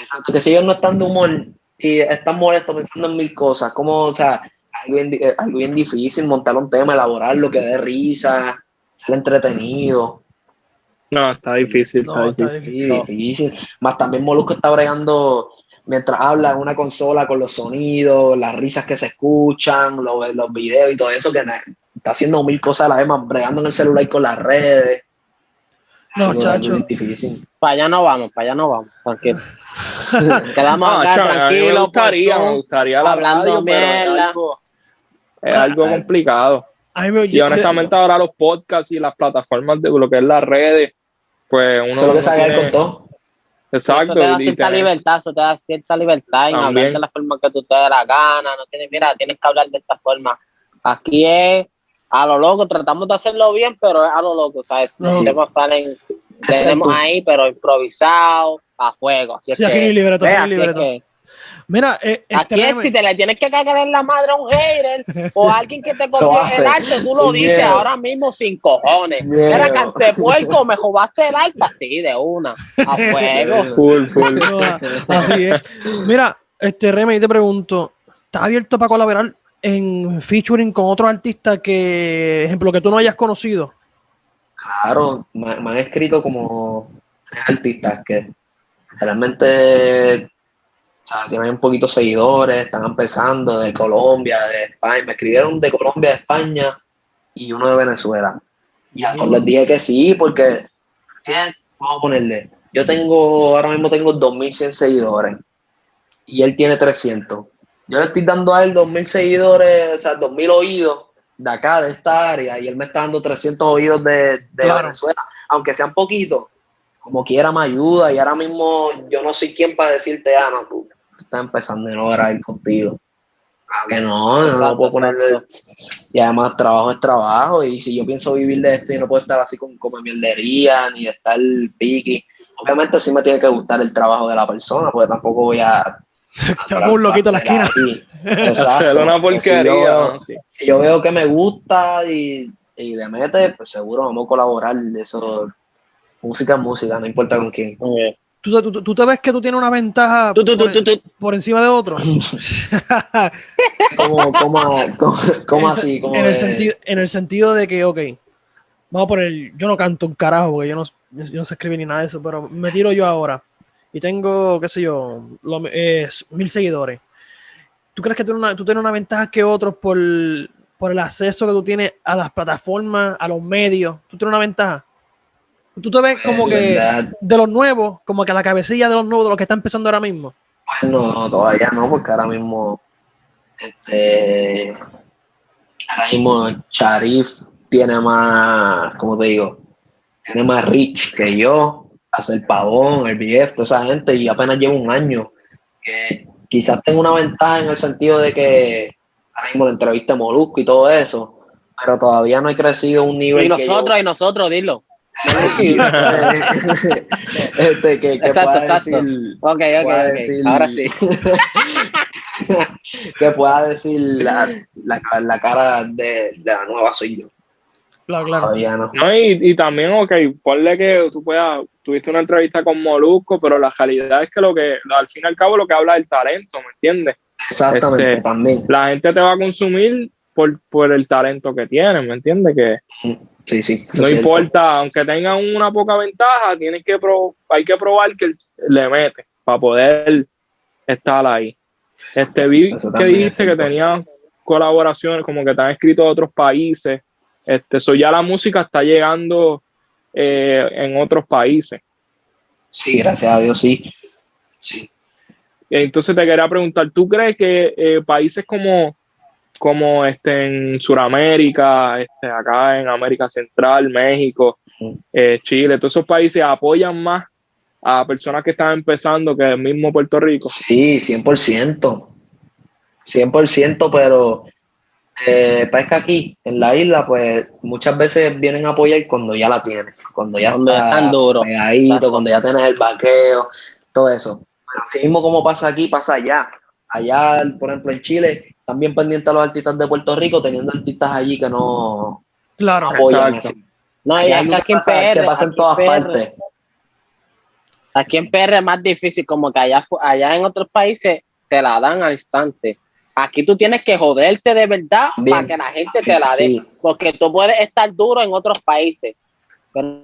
exacto, que si ellos no están de humor y están molestos pensando en mil cosas, como, o sea, algo bien, eh, algo bien difícil, montar un tema, elaborarlo, que dé risa, ser entretenido. No, está difícil, está No, está difícil. Difícil. Más también Molusco está bregando mientras habla en una consola con los sonidos, las risas que se escuchan, los, los videos y todo eso, que está haciendo mil cosas a la vez, más bregando en el celular con las redes. No, chacho. Para allá no vamos, para allá no vamos. Tranquilo. *laughs* Quedamos No, acá me tranquilos. gustaría, por me gustaría la hablando radio, pero es mierda. algo, es algo complicado. Me- Y honestamente ahora los podcasts y las plataformas de lo que es las redes, pues uno, Eso es lo que sabe tiene- con todo. Exacto. Eso te da cierta tener- libertad, eso te da cierta libertad en hablar de la forma que tú te dé la gana. No tienes, mira, tienes que hablar de esta forma. Aquí es a lo loco, tratamos de hacerlo bien, pero es a lo loco, ¿sabes? No. Los temas salen, tenemos ahí, pero improvisado, a fuego. Así es Sí, aquí que, ve, aquí es que- Mira, eh, este, Aquí es Remy, si te le tienes que cagar en la madre a un hater o a alguien que te *laughs* copió el arte, tú lo dices miedo. ahora mismo sin cojones. Miedo. Era cante puerco, me jobaste el arte así de una, a *laughs* fuego. *laughs* Full, full. no, así es. Mira, este Remy, te pregunto, ¿estás abierto para colaborar en featuring con otros artistas que, ejemplo, que tú no hayas conocido? Claro, me, han escrito como tres artistas que realmente o sea, tienen un poquito seguidores, están empezando de Colombia, de España. Me escribieron de Colombia, de España y uno de Venezuela. Y a todos les dije que sí, porque ¿qué? vamos a ponerle. Yo tengo, ahora mismo tengo 2100 seguidores y él tiene 300. Yo le estoy dando a él 2000 seguidores, o sea, 2000 oídos de acá, de esta área, y él me está dando 300 oídos de, de Claro. Venezuela, aunque sean poquitos, como quiera me ayuda, y ahora mismo yo no soy quien para decirte, ah, no, tú, tú estás empezando no voy a ir contigo. Claro que no, no, no puedo ponerle, y además trabajo es trabajo, y si yo pienso vivir de esto, y no puedo estar así con como mierdería, ni estar piqui, obviamente sí me tiene que gustar el trabajo de la persona, porque tampoco voy a... Te va como un loquito en la esquina. *laughs* Exacto. una porque si yo porquería. veo- ¿no? Sí. si yo veo que me gusta y, y le mete, pues seguro vamos a colaborar. Eso, música es música, no importa con quién. ¿Tú, tú- tú te ves que tú tienes una ventaja Tú, tú, tú, por, tú, tú. por encima de otros? *laughs* ¿Cómo, cómo, cómo, cómo En así? ¿Cómo en, el sentido, en el sentido de que, ok, vamos a poner, yo no canto un carajo porque yo no, yo no sé escribir ni nada de eso, pero me tiro yo ahora y tengo, qué sé yo, lo- eh, mil seguidores. ¿Tú crees que tú, tienes una- tú tienes una ventaja que otros por, por el acceso que tú tienes a las plataformas, a los medios? ¿Tú tienes una ventaja? ¿Tú te ves como Pues, que verdad, de los nuevos, como que a la cabecilla de los nuevos, de los que están empezando ahora mismo? no, no, todavía no, porque ahora mismo, este, ahora mismo Sharif tiene más, ¿cómo te digo? Tiene más reach que yo, hace el pavón, el BF, toda esa gente, y apenas llevo un año. Que quizás tengo una ventaja en el sentido de que ahora mismo la entrevista Molusco y todo eso, pero todavía no he crecido un nivel Y yo- nosotros, y nosotros, dilo. *laughs* este, que, que Exacto, pueda exacto. decir, Ok, ok, pueda ok. decir- Ahora sí. *laughs* que pueda decir la, la, la cara de, de la nueva soy yo. Claro, claro. Todavía no. No, y, y también, ok, ponle que tú puedas, tuviste una entrevista con Molusco, pero la realidad es que lo que, al fin y al cabo, lo que habla es el talento, ¿me entiendes? Exactamente, Este, también. La gente te va a consumir por, por el talento que tienes, ¿me entiendes? Que Sí, sí. no cierto. importa, aunque tengan una poca ventaja, tienes que pro- hay que probar que le mete para poder estar ahí. Este vi Eso que es dijiste que cierto. tenía colaboraciones, como que te han escrito de otros países. Este, ya la música está llegando eh, en otros países. Sí, gracias a Dios, sí. Sí. Entonces te quería preguntar, ¿tú crees que eh, países como, como este, en Sudamérica, este, acá en América Central, México, eh, Chile, todos esos países apoyan más a personas que están empezando que el mismo Puerto Rico? Sí, 100%. 100%, pero eh, pues que aquí, en la isla, pues muchas veces vienen a apoyar cuando ya la tienen, cuando ya Cuando está están pegadito, Exacto. cuando ya tienes el vaqueo, todo eso. Pero así mismo como pasa aquí, pasa allá. Allá, por ejemplo, en Chile, también pendientes a los artistas de Puerto Rico, teniendo artistas allí que no Claro. apoyan así. No, y aquí en PR, que pasa en aquí todas PR, partes. Aquí en PR es más difícil, como que allá, allá en otros países te la dan al instante. Aquí tú tienes que joderte de verdad Bien. para que la gente te la dé. Sí. Porque tú puedes estar duro en otros países. Pero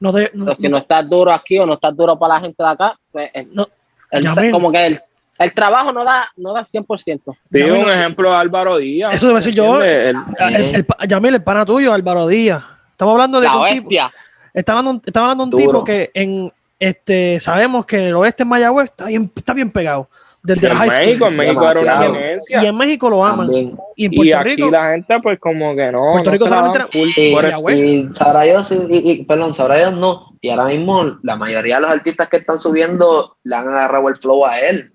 No te, no- si no no estás duro aquí o no estás duro para la gente de acá, pues el- No, el- como que el, el trabajo no da, no da 100%. Sí, Ya, un ejemplo de Álvaro Díaz. Eso debe ser yo. El- el, Yamil, el pana tuyo, Álvaro Díaz. Estamos hablando de un tipo, bestia. está hablando, está hablando de un Duro. tipo que en este sabemos que en el oeste en Mayagüez está bien, está bien pegado. Desde high school. México, en México era una eminencia. Y en México lo aman. También. Y en Y Puerto aquí Rico. la gente, pues, como que no. Puerto no Rico dan solamente full Y, por y sabrá Dios, y, y- y- perdón, sabrá Dios no. Y ahora mismo la mayoría de los artistas que están subiendo le han agarrado el flow a él.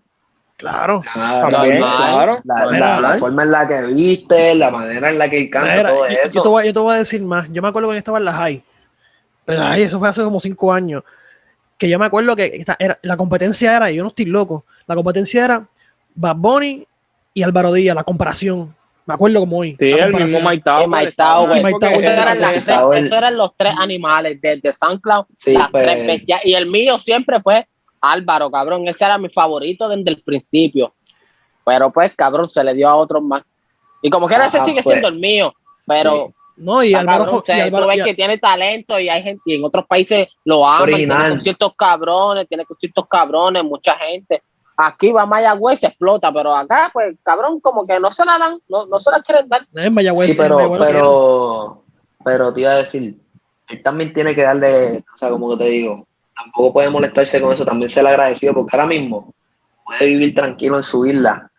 Claro. También, normal. La, forma en la que viste, la manera en la que canta, Mira, todo yo, yo eso. te voy, yo te voy a decir más. Yo me acuerdo cuando yo estaba en la high. Pero la high, eso fue hace como cinco años. Que yo me acuerdo que esta era, la competencia era, y yo no estoy loco, la competencia era Bad Bunny y Álvaro Díaz, la comparación. Me acuerdo como hoy. Sí, el mismo. Mike Tower. Y Mike estaba- Tower, Y Mike porque Tower. eso eran, tres- los tres animales de, de SoundCloud. Sí, las pues- tres bestias. Y el mío siempre fue Álvaro, cabrón. Ese era mi favorito desde el principio. Pero pues, cabrón, se le dio a otros más. Y como que ese sigue pues. siendo el mío. Pero, No, y Álvaro, y tú ves que tiene talento y hay gente, y en otros países lo aman, tiene conciertos cabrones, tiene conciertos cabrones, mucha gente. Aquí va Mayagüez, se explota, pero acá, pues, cabrón, como que no se la dan, no, no se la quieren dar. en Mayagüez, Sí, pero, Mayagüez pero, pero te iba a decir, él también tiene que darle, o sea, como que te digo, tampoco puede molestarse con eso, también ser agradecido, porque ahora mismo puede vivir tranquilo en su isla.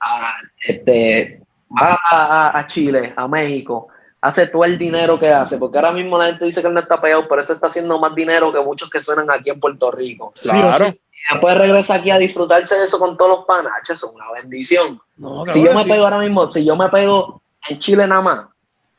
Ahora, este, va a, a Chile, a México, hace todo el dinero que hace, porque ahora mismo la gente dice que él no está pegado, pero eso está haciendo más dinero que muchos que suenan aquí en Puerto Rico. Sí Claro. sí. Y después regresa aquí a disfrutarse de eso con todos los panachos, eso es una bendición. No, Si yo me sí. pego ahora mismo, si yo me pego en Chile nada más,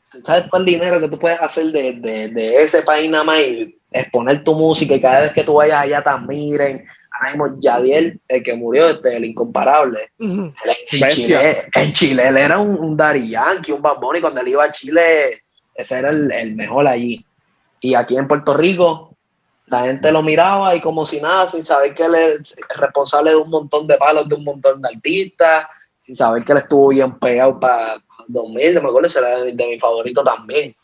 ¿sabes cuál dinero que tú puedes hacer de, de- de ese país nada más y exponer tu música y cada vez que tú vayas allá te admiren? Ahora mismo Yadiel, el que murió, este, el incomparable, él en. Chile, en Chile él era un, un Daddy Yankee, un Bad Bunny, cuando él iba a Chile, ese era el, el mejor allí. Y aquí en Puerto Rico, la gente lo miraba y como si nada, sin saber que él es responsable de un montón de palos de un montón de artistas, sin saber que él estuvo bien pegado para 2000, me acuerdo, ese era de, de mi favorito también.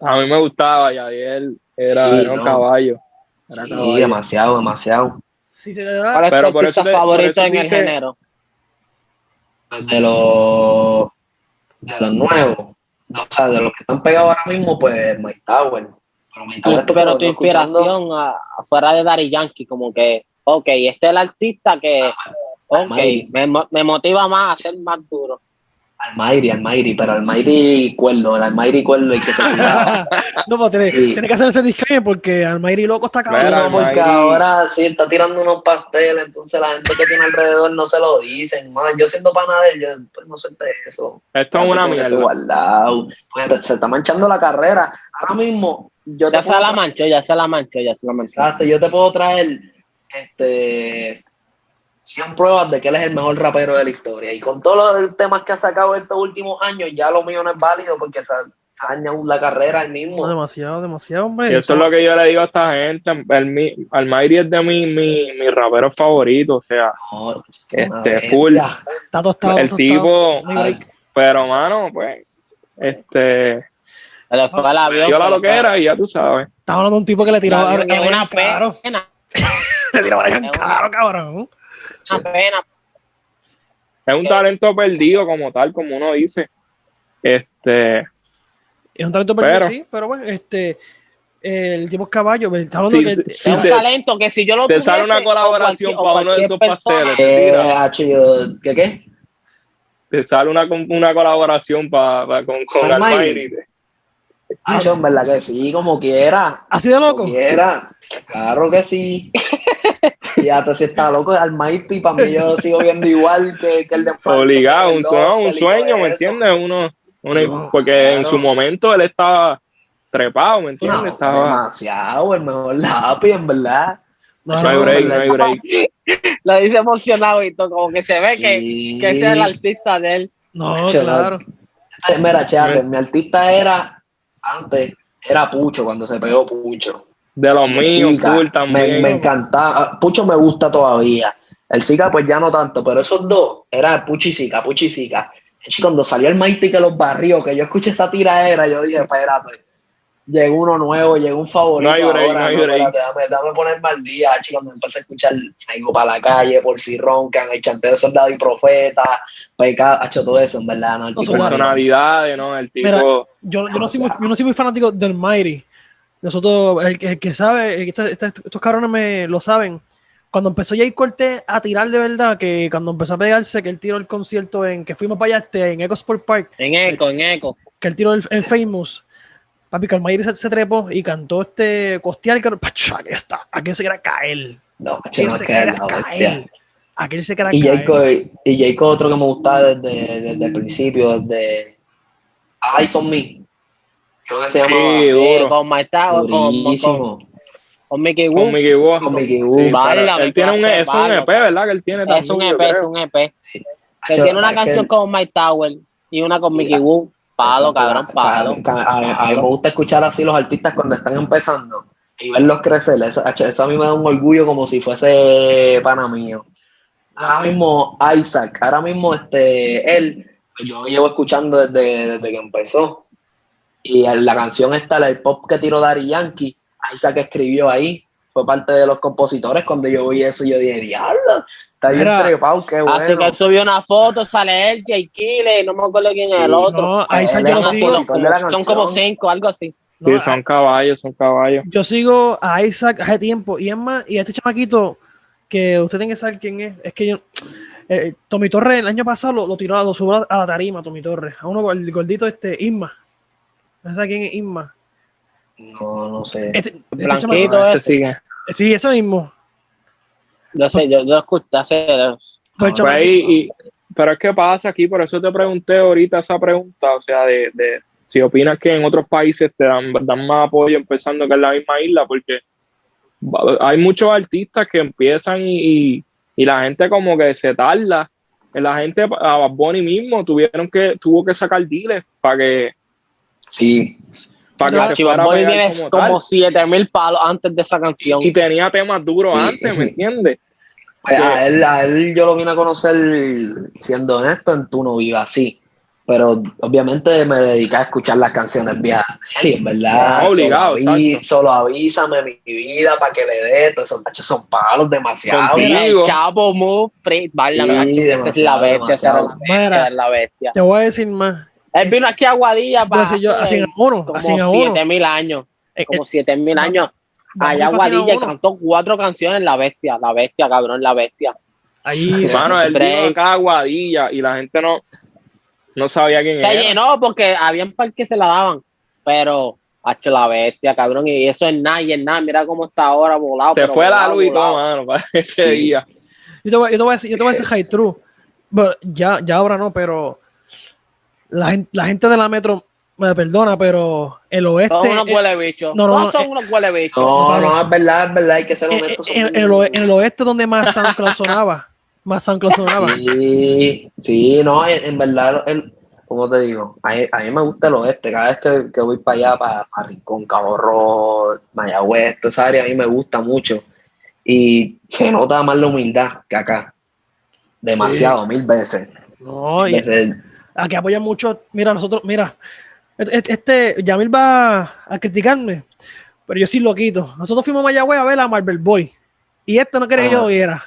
A mí me gustaba, Yadiel era, Sí, era un no. caballo. Era Sí, caballo. demasiado, demasiado. Si se le da, ¿Cuál es Pero tu por eso artista por favorito eso en el dice- género? De los, de los nuevos, o sea, de los que están pegados ahora mismo, pues Mike Tower. Pero Mike Tower, Pero tu escuchando- inspiración a- afuera de Daddy Yankee, como que, ok, este es el artista que, ok, Almighty. me, mo- me motiva más a ser más duro. Almighty, Almighty, pero Almighty Cuerdo, el Almighty Cuerdo el que se *laughs* cuidaba. no, pues tiene, Sí. tiene que hacer ese disclaimer porque Almighty loco está cabrón. Mira, no, porque ahora sí está tirando unos pasteles, entonces la gente que tiene alrededor no se lo dicen. Man, yo siendo pana de él, yo pues no suelte eso. Esto es una mierda. guardado. Pues, se está manchando la carrera. Ahora mismo, yo te Ya se la manchó, ya se la manchó, ya se la manchó. Exacto, yo te puedo traer este 100 pruebas de que él es el mejor rapero de la historia. Y con todos los temas que ha sacado estos últimos años, ya lo mío no es válido porque se, dañado la carrera el No, mismo. demasiado, demasiado, hombre. Y eso es lo que yo le digo a esta gente. El, mi, Almighty es de mi, mi, mi rapero favorito. O sea, No, Este, full. Está tostado. el tostado. tipo- pero mano, pues, este, el avión. yo la lo que fue. era y ya tú sabes. Estaba hablando de un tipo que le tiraba a una pena, *laughs* Le tiraba a Caro, cabrón. Una pena. Es un talento perdido como tal, como uno dice. Este, Es un talento perdido, Pero- sí, pero bueno, este. El tipo es caballo, pero estamos hablando Sí, que. sí, Es un talento que si yo lo te sale una colaboración para uno de esos persona, pasteles. Eh, ¿Qué qué? te sale una, una colaboración pa, pa- con, con Almighty. En verdad que sí, como quiera. Así de loco. Como quiera. Claro que sí. Fíjate, si está loco Almighty, para mí yo sigo viendo igual que, que el de Obligado, un, no, un sueño, ¿me entiendes? Uno, uno- No, porque en claro. su momento él estaba trepado, ¿me entiendes? No, estaba, demasiado, el mejor lápiz, en verdad. No, no hay no, break, no, no hay break. *laughs* Lo dice emocionado y todo, como que se ve que, Sí. que ese es el artista de él. No, claro. Mira, chate, Pues- mi artista era, antes, era Pucho, cuando se pegó Pucho. De los míos, me, me encantaba. Pucho me gusta todavía. El Zika, pues ya no tanto, pero esos dos, era Pucho y Zika, Pucho y Zika. Cuando salió el Mighty que los barrió, que yo escuché esa tiraera, yo dije, espérate, llegó uno nuevo, llegó un favorito. No hay break, ahora, no hay no, break. espérate, dame, dame ponerme al día, chico, cuando empecé a escuchar Salgo para la calle, por si roncan, el chanteo de soldado y profeta, pecado, ha hecho todo eso, en verdad, ¿no? El No, tipo. Personalidades, ¿no? El tipo. Mira, Yo, yo, no soy muy, yo no soy muy fanático del Mighty. Nosotros, el, que- el que sabe, está- estos cabrones me lo saben. Cuando empezó Jay Cortés a tirar de verdad, que cuando empezó a pegarse, que él tiró el concierto en que fuimos para allá este, en Eco Sport Park, En eco, en eco. que él tiró el, el Famous, papi, Mighty se, se trepó y cantó este costear, que pacho, aquí está, aquí se queda caer. No, Aquí se bestia. caer. Aquí se queda Y caer. Y Jacob otro que me gustaba desde, desde el principio, desde Eyes on Me. Creo que se llamaba. Sí, Eh, duro. con con, con, con, Durísimo. con Con Mickey Con Wu. Mickey Wu. Con Mickey Wu. Sí, él tiene un, clase, es un. EP, ¿verdad? Que él tiene Es un también, EP, es un EP. Que Hacho, tiene una canción con Mike Tower y una con Sí, Mickey Wu. Palo, cabrón, palo. A, a- a mí me gusta escuchar así los artistas cuando están empezando y verlos crecer. Eso, eso a mí me da un orgullo como si fuese pana mío. Ahora mismo Isaac, ahora mismo este él, yo llevo escuchando desde, desde que empezó. Y en la canción esta, la del pop que tiró Daddy Yankee, Isaac escribió ahí, fue parte de los compositores. Cuando yo vi eso, yo dije, diablo, está bien Mira, trepado, qué bueno. Así que él subió una foto, sale él, Jay Kille, no me acuerdo quién es el Sí, otro. No, a Isaac Él yo es lo un sigo. compositor de la Son como cinco, algo así. Sí, No, son caballos, son caballos. Yo sigo a Isaac hace tiempo y es más, y a este chamaquito que usted tiene que saber quién es, es que yo, eh, Tommy Torres el año pasado lo, lo tiró, lo subió a la tarima, Tommy Torres, a uno, el gordito este, Isma. No sé quién es Isma. No, no sé. Este, este Blanquito, este. sigue. sí, eso mismo. Yo sé, yo, yo escuché hace. Pues Pues y- pero es que pasa aquí, por eso te pregunté ahorita esa pregunta, o sea, de, de si opinas que en otros países te dan, dan más apoyo empezando que en la misma isla, porque hay muchos artistas que empiezan y, y- y la gente como que se tarda. La gente, a Bad Bunny mismo, tuvieron que, tuvo que sacar deals para que, Sí, para que Claro, se Chivas Boy pegar tiene como tal. 7000 palos antes de esa canción. Y tenía temas duros Sí. antes, ¿me entiendes? Pues a, él, a él yo lo vine a conocer, siendo honesto, en Tu No Viva Así. Pero obviamente me dediqué a escuchar las canciones viejas de él y en verdad. Ah, obligado, solo, aví- solo avísame mi vida para que le dé. Todos esos tachos son palos demasiado. Chapo Pri- vale, Sí, la la bestia, la bestia. Te voy a decir más. Él vino aquí a Aguadilla para así a uno, como a uno. 7000 años, como eh, 7000 no, años. Allá Aguadilla cantó cuatro canciones, la bestia, la bestia, cabrón, la bestia. Ahí, Mano, él vino acá a Guadilla y la gente no, no sabía quién Se era. llenó porque habían par que se la daban, pero hecho la bestia, cabrón, y eso es nada, y es nada, mira cómo está ahora volado. Se pero fue la volado, luz y todo, mano, para ese Sí. día. yo te voy, yo te voy a decir, yo te voy a decir high true. Bueno, ya, ya ahora no, pero la, gen- la gente de la metro me perdona, pero el oeste. Todos unos eh, huele bichos. no, no, Todos no, son eh, unos huele bichos. No, no, es verdad, es verdad, hay que ser en, honesto. en- en el, oe- en el oeste donde más SoundCloud sonaba. Más SoundCloud sonaba. Sí, sí, no, en, en verdad, el, como te digo, a, mí- a mí me gusta el oeste. Cada vez que, que voy para allá, para, para Rincón, Cabo Rojo, Mayagüez, toda esa área, a mí me gusta mucho. Y se nota más la humildad que acá. Demasiado, mil veces. No, Mil y veces. Aquí apoyan mucho. Mira, nosotros, mira, este, Yamil va a criticarme, pero yo sí lo quito. Nosotros fuimos a Mayagüez a ver a Marvel Boy y este no quería que yo lo viera.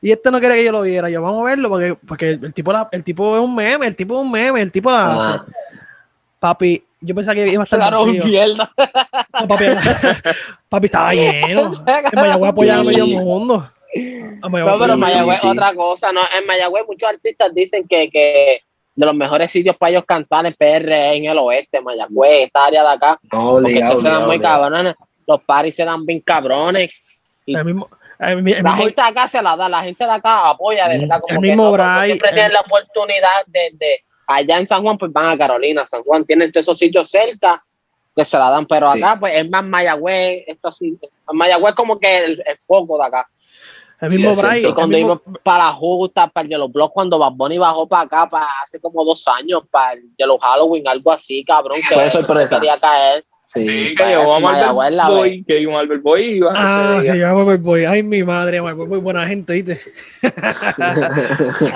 Y este no quiere que yo lo viera. Yo vamos a verlo porque, porque el, tipo la- el tipo es un meme, el tipo es un meme, el tipo la hace. Ah, Papi, yo pensaba que iba a estar Claro, mierda. No, papi, *laughs* papi, estaba lleno. *laughs* En Mayagüez apoyaba a medio mundo. A Mayagüez No, pero Sí, Mayagüez sí. otra cosa, ¿no? En Mayagüez muchos artistas dicen que, que de los mejores sitios para ellos cantar en PR es en el oeste, Mayagüez, esta área de acá, no, estos se dan muy cabrones, los paris se dan bien cabrones, El mismo, el, mi- el la mismo- gente de acá se la da, la gente de acá apoya, de verdad, como El que mismo Bray, siempre el- tienen la oportunidad de, de- allá en San Juan, pues van a Carolina, San Juan tienen todos esos sitios cerca que se la dan, pero Sí. acá pues es más Mayagüez, esto así, Mayagüez como que el, el foco de acá. El mismo Sí, el cuando mismo- íbamos para justa, para el Yellow Block, cuando Bad Bunny bajó para acá, para hace como dos años, para el Yellow Halloween, algo así, cabrón. Sí, fue sorpresa. Quería caer. Sí, Sí, que llevó a Marvel la Boy, que iba Marvel Boy iba Ah, sí, día. yo Marvel Boy. Ay, mi madre, Marvel Boy, buena gente, ¿viste?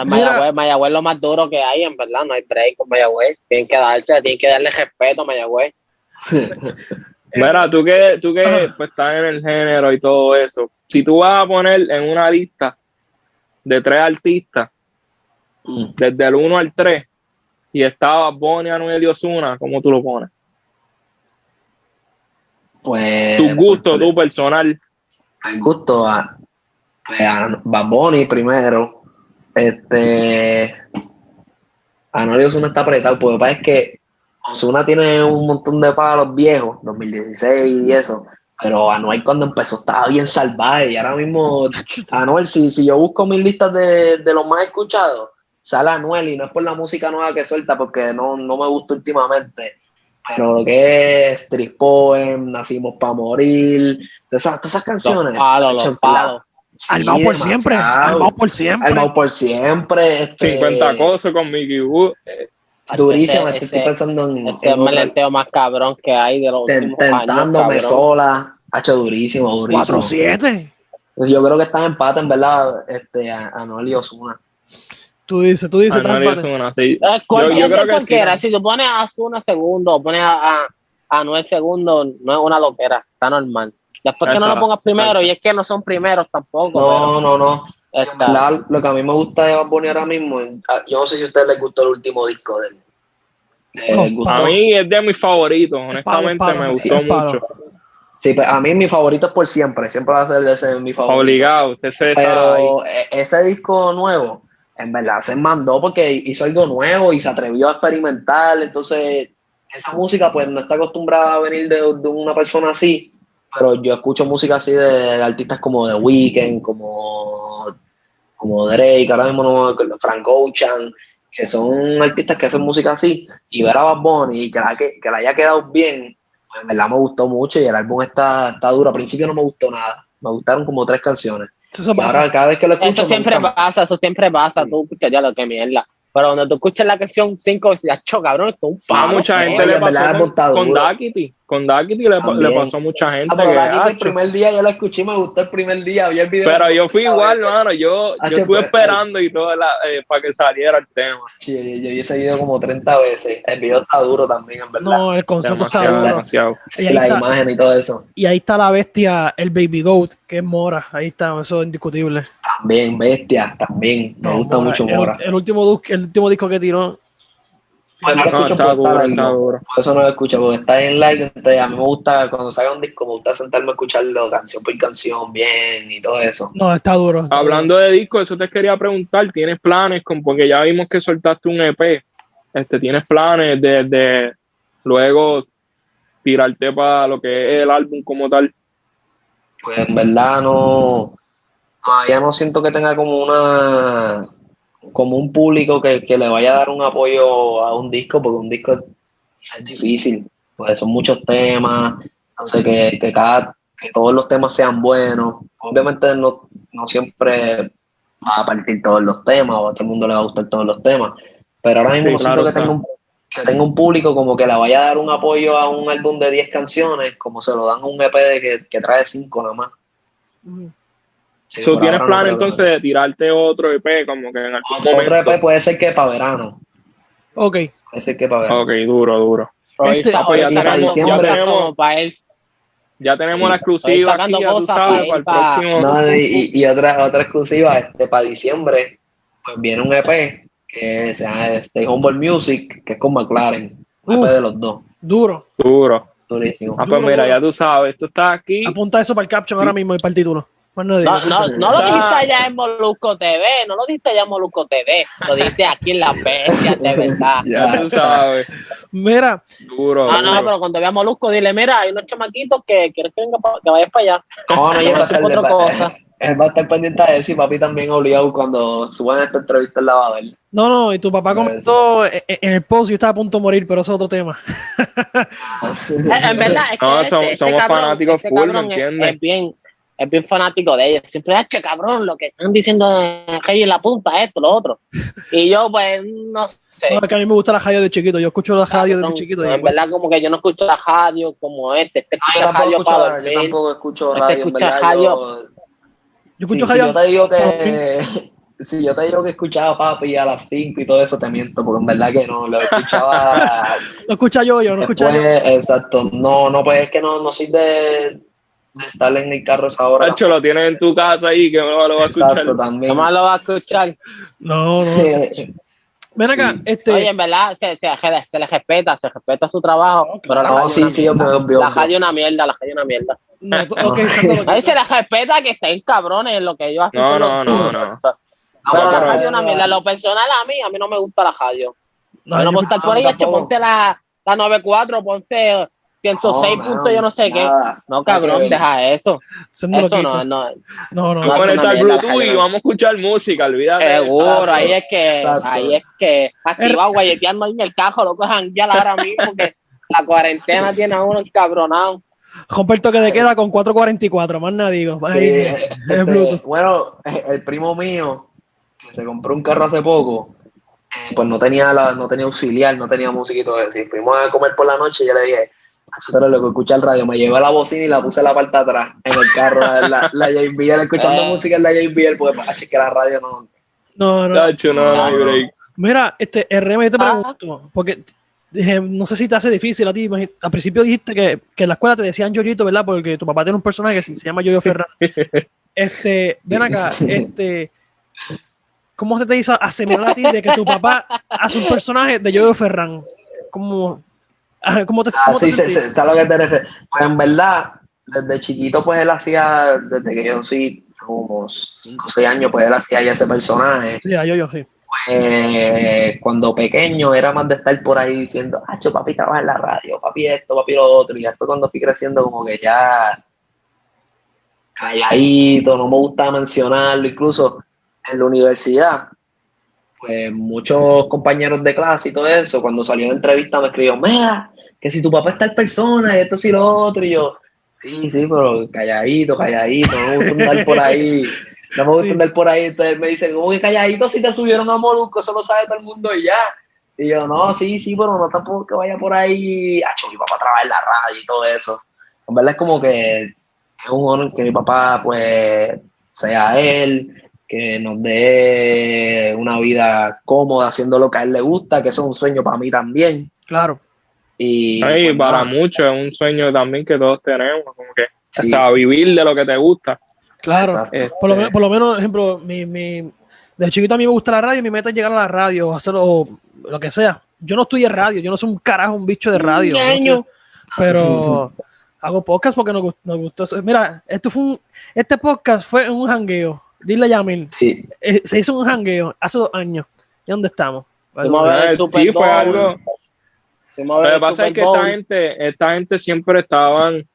Mayagüez, Mayagüez es lo más duro que hay, en verdad, no hay break con Mayagüez. Tienen que darse, tienen que darle respeto a Mayagüez. *laughs* Mira, tú que, tú que pues, estás en el género y todo eso, si tú vas a poner en una lista de tres artistas, Mm. desde el 1 al 3, y estaba Bonnie, Anuel y Ozuna, ¿cómo tú lo pones? Pues. Tu gusto, pues, tu personal. el gusto a, pues, a Bad Bunny primero. Este. Anuel Osuna está apretado, porque lo que pasa es que Osuna tiene un montón de palos viejos, 2016 y eso. Pero Anuel cuando empezó estaba bien salvaje y ahora mismo Anuel, si, si yo busco mis listas de, de los más escuchados, sale Anuel y no es por la música nueva que suelta porque no, no me gusta últimamente. pero lo que es Street Poem, Nacimos para Morir, todas esas, todas esas canciones. Los palos, los palos. sí, Armado por siempre. Armado por siempre. Armado por siempre. Este, 50 cosas con Mickey Wood. eh, Durísimo, Ese- estoy pensando en, Ese es en melenteo más cabrón que hay de los ten- últimos años, tentándome sola. Ha hecho durísimo, durísimo. 4-7. Pues yo creo que están en empate, en verdad, este, a- Anuel y Ozuna. Tú dices, tú dices. Anuel y. Ozuna, sí. Eh, Yo- yo cualquier creo de que cualquiera. sí, Si tú pones a Zuna segundo o pones a, a, a Anuel segundo, no es una loquera, está normal. Después que no lo pongas primero, exacto. y es que no son primeros tampoco. No, no, no. está- lo que a mí me gusta de Bad Bunny ahora mismo, yo no sé si a ustedes les gustó el último disco de él. ¿Les No, gustó? A mí es de mis favoritos, honestamente palo, me gustó mucho. Sí, pues a mí mi favorito es por siempre, siempre va a ser ese mi favorito. Obligado, usted se. Pero e- ese disco nuevo, en verdad se mandó porque hizo algo nuevo y se atrevió a experimentar. Entonces, esa música, pues no está acostumbrada a venir de, de una persona así. Pero yo escucho música así de, artistas como The Weeknd, como, como Drake, ahora mismo no, Frank Ocean, que son artistas que hacen música así. Y ver a Bad Bunny y que la, que, que la haya quedado bien, pues en verdad me gustó mucho y el álbum está, está duro. Al principio no me gustó nada. Me gustaron como tres canciones. Eso Y pasa. ahora cada vez que lo escucho. Eso siempre pasa, eso siempre pasa. Tú escuchas ya lo que mierda. Pero cuando tú escuchas la canción 5 veces, ya, cho, cabrón, esto es un A palo. mucha gente le pasó con, con Daquiti. Con Daquiti le, pasó a mucha gente. Ah, pero que, la Kika el primer día yo la escuché me gustó el primer día. Vi el video. pero yo fui igual, mano. Yo, yo estuve pues, esperando y todo la, eh, para que saliera el tema. Sí, yo, yo vi ese video como 30 veces. El video está duro también, en verdad. No, el concepto está Demasiado, duro. demasiado. Y ahí, la está, imagen y todo eso. y ahí está la bestia, el Baby Goat, que es Mora. Ahí está, eso es indiscutible. También, bestia, también. Me No, gusta Mora, mucho el, Mora. el último, disco- el último disco que tiró. Pues no lo No, escucho está por estar duro. Por eso no lo escucho, porque está en like. Entonces, a mí me gusta, cuando salga un disco, me gusta sentarme a escucharlo canción por canción, bien y todo eso. No, está duro. está Hablando de disco, eso te quería preguntar. ¿Tienes planes? Con, porque ya vimos que soltaste un EP. Este, ¿Tienes planes de, de luego tirarte para lo que es el álbum como tal? Pues en verdad no. Todavía no siento que tenga como una. Como un público que, que le vaya a dar un apoyo a un disco, porque un disco es, es difícil. Pues son muchos temas. Entonces que, que cada. que todos los temas sean buenos. Obviamente no, no siempre va a partir todos los temas, o a todo el mundo le va a gustar todos los temas. Pero ahora mismo Sí, claro siento que tenga un que tenga un público como que le vaya a dar un apoyo a un álbum de 10 canciones, como se lo dan a un EP de que, que trae 5 nada más. Sí, So, ¿Tienes no que- entonces de tirarte otro EP como que en algún Otro momento? EP puede ser que para verano. Ok. Puede ser que para verano. Ok, duro, duro. Este- sa- pues ya tenemos- ya tenemos- para él. Ya tenemos Sí. la exclusiva aquí, ya tú cosas sabes, para el próximo. No, y, y- y otra, otra exclusiva, este, para diciembre, pues viene un EP que se llama este, Humble Music, que es con McLaren. Un EP de los dos. Duro. Duro. Durísimo. Ah, pues Duro, mira, duro. ya tú sabes, esto está aquí. Apunta eso para el caption ahora mismo y para el título. No digo. No, no, no lo Ah. dijiste allá en Molusco TV, no lo dijiste allá en Molusco TV, lo dijiste aquí en La Bestia, de *laughs* verdad. Ya tú sabes. Mira, Duro. No, no, pero cuando veas Molusco, dile, mira, hay unos chamaquitos que quieren que, venga pa- que vayas para allá. No, no, *laughs* yo No, otra cosa. él va a estar pendiente de eso y papi también obligado cuando suban esta entrevista la va a ver. no, no, y tu papá comentó eh, eh, en el post, yo estaba a punto de morir, pero eso es otro tema. Eh, En verdad, es que No, este- somos- este cabrón- fanáticos este full, ¿me es- entiendes? Es bien, es bien fanático de ellos. Siempre, "Ache, cabrón, lo que están diciendo de en la punta, esto, lo otro. Y yo, pues, no sé. No, es que a mí me gusta la radio de chiquito, yo escucho la radio desde chiquito. y en pues, verdad, como que yo no escucho la radio como este. Este No, yo escucha tampoco radio escucho, para yo tampoco escucho Este radio, en escucha verdad. radio. Yo, escucho radio. si yo te digo que *laughs* si yo te digo que escuchaba papi a las 5 y todo eso te miento porque en verdad que no lo escuchaba *laughs* No escucha yo, yo no escucha yo. exacto no no pues es que no no soy de, de estar en el carro esa hora Nacho, lo tienes en tu casa ahí, que no lo va a escuchar. exacto también Nomás lo va a escuchar. No, no. Ven acá, Sí. este. Oye, en verdad, se, se, se le respeta, se respeta su trabajo. Pero la no radio sí una sí mierda. obvio, obvio, La radio una mierda, la radio una mierda. no, *laughs* se les respeta que estén cabrones en lo que ellos hacen. No, no, no, no. Pero pero la radio una no- mierda. Lo personal a mí, a mí no me gusta la radio. no, yo no yo- puedo estar por ahí, ponte la, la 94, ponte 106 No, puntos, yo no sé qué. nada. No, cabrón, deja eso. eso lo Eso no, no. No, no, No, no. el mierda, la Bluetooth y vamos a escuchar música, olvídate. Seguro, ahí es que, Exacto. ahí es que activado guayeteando ahí en el cajo, lo cojan ya ahora mismo que la cuarentena *laughs* tiene a uno encabronado. Rompe el toque de queda con 444, más nada digo. Sí, Ahí, este, Bluetooth. bueno, el primo mío, que se compró un carro hace poco, eh, pues no tenía la, no tenía auxiliar, no tenía música y todo eso. Y fuimos a comer por la noche y yo le dije, "Macho, tú eres loco, escucha el radio. Me llevé la bocina y la puse en la parte de atrás, en el carro, la, *laughs* la, la JBL, escuchando Eh. música en la JBL, porque para que la radio no. No, no. Tacho, no, no hay break. Mira, este, RM, yo te Ah. pregunto, porque eh, no sé si te hace difícil a ti. Al principio dijiste que, que en la escuela te decían Yoyito, ¿verdad? Porque tu papá tiene un personaje que se se llama Yoyo Ferran. *laughs* Este, ven acá, este, ¿cómo se te hizo acelerar a ti de que tu papá hace un personaje de Yoyo Ferran? ¿Cómo, ah, cómo te, Ah, cómo te sí, ¿sabes a lo que te refieres? Pues en verdad, desde chiquito, pues él hacía, desde que yo soy como 5 o 6 años, pues él hacía ya ese personaje. Sí, a Yoyo, sí. Eh, cuando pequeño era más de estar por ahí diciendo, ah, papi trabaja en la radio, papi esto, papi lo otro, y después cuando fui creciendo como que ya calladito, no me gustaba mencionarlo, incluso en la universidad, pues muchos compañeros de clase y todo eso, cuando salió la entrevista me escribieron, mira, que si tu papá es tal persona, y esto y lo otro, y yo, sí, sí, pero calladito, calladito, no me gusta andar por ahí. No me gusta Sí. andar por ahí. Entonces me dicen, como que calladito si te subieron a Molusco, eso lo sabe todo el mundo y ya. Y yo, no, sí, sí, pero no tampoco que vaya por ahí. Acho, mi papá trabaja en la radio y todo eso. En verdad es como que es un honor que mi papá, pues, sea él, que nos dé una vida cómoda haciendo lo que a él le gusta, que eso es un sueño para mí también. Claro. Y Ay, pues, para nada, muchos es un sueño también que todos tenemos, como que, Sí. o sea, vivir de lo que te gusta. Claro. Este, Por lo, menos- por lo menos, ejemplo, mi, mi, de chiquito a mí me gusta la radio y mi meta es llegar a la radio, hacerlo, lo que sea. Yo no estudié radio, yo no soy un carajo, un bicho de radio. ¿no? Pero *laughs* hago podcast porque nos, nos gustó. eso. Mira, esto fue un, este podcast fue un jangueo. Dile a Yamil, Sí, eh, se hizo un jangueo hace dos años. ¿Y dónde estamos? Fuimos a ver el Super sí, fue algo. Lo que pasa es que esta gente, esta gente siempre estaban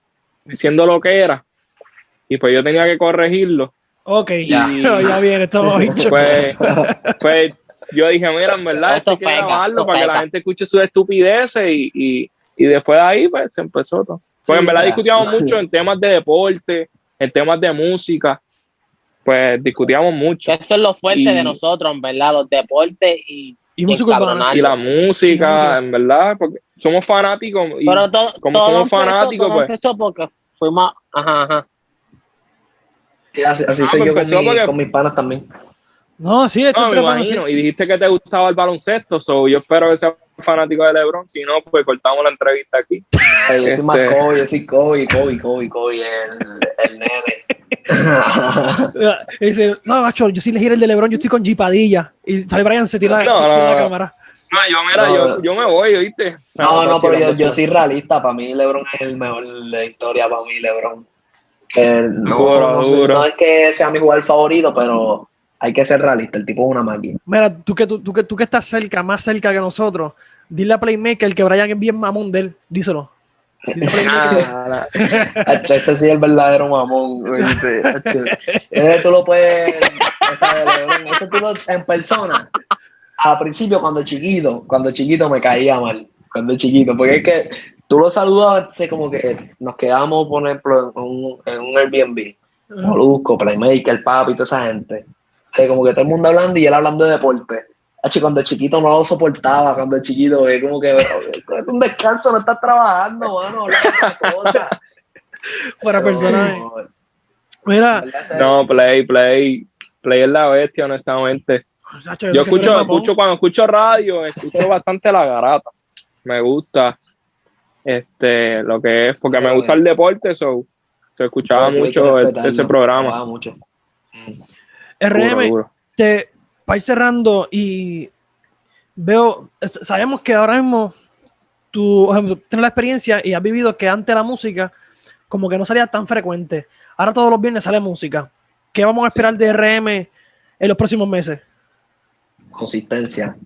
diciendo lo que era. Y pues yo tenía que corregirlo. Ok, Ya. ya, *laughs* ya viene, estamos bichos. Pues, pues yo dije, mira, en verdad, Esto hay que pega, grabarlo para que la gente escuche sus estupideces y, y, y después de ahí pues se empezó todo. Pues Sí, en verdad ya. discutíamos mucho *laughs* en temas de deporte, en temas de música, pues discutíamos mucho. Eso es lo fuerte Y- de nosotros, en verdad, los deportes y, y la música, en verdad, porque somos fanáticos. Y, Pero to- como todo somos fanáticos, todo pues. empezó porque fuimos, ajá, ajá. sí, así, así Ah, soy yo con, mi- porque- con mis panas también. No, sí, esto no, es me imagino. Y dijiste que te gustaba el baloncesto, so yo espero que seas fanático de LeBron. Si no, pues cortamos la entrevista aquí. *laughs* Ay, yo soy más Este- Kobe, yo soy Kobe, Kobe, Kobe, Kobe, el, el nene. Y *laughs* dice, no, macho, yo sí le giré el de Lebron, yo estoy con Jipadilla. Y sale Brian, se tira, No, tira no, la no. cámara. No, yo, mira, No, yo, no. yo me voy, ¿oíste? No, no, pero yo, yo soy realista. Para mí, LeBron es el mejor de la historia. Para mí, LeBron. No, Duro, no, duro. no es que sea mi jugador favorito, pero hay que ser realista. El tipo es una máquina. Mira, tú que, tú, tú que, tú que estás cerca, más cerca que nosotros, dile a Playmaker que Brian es bien mamón de él, díselo. Dile a Playmaker. *laughs* Nada, Hacho, Este sí es el verdadero mamón. ese tú lo puedes. ese tú lo- en persona. Al principio, cuando chiquito, cuando chiquito me caía mal. Cuando chiquito, porque es que tú lo saludabas, sé como que nos quedábamos, por ejemplo, en un, en un Airbnb. Molusco, Playmaker, Papi, toda esa gente. Eh, como que todo el mundo hablando y él hablando de deporte. Hacho, cuando chiquito no lo soportaba, cuando chiquito, es como que "Bro, es un descanso, no estás trabajando, mano, cosa. *laughs* Fuera personaje. No, Mira, No, Play, Play. Play es la bestia, honestamente. Yo que escucho, escucho cuando escucho radio, *laughs* escucho bastante la garata. Me gusta este lo que es, porque me gusta eh, el deporte, so, so escuchaba que mucho el- ese programa. mucho. RM, te, ir cerrando y veo, sabemos que ahora mismo tú tienes la experiencia y has vivido que antes la música como que no salía tan frecuente. Ahora todos los viernes sale música. ¿Qué vamos a esperar de RM en los próximos meses? Consistencia.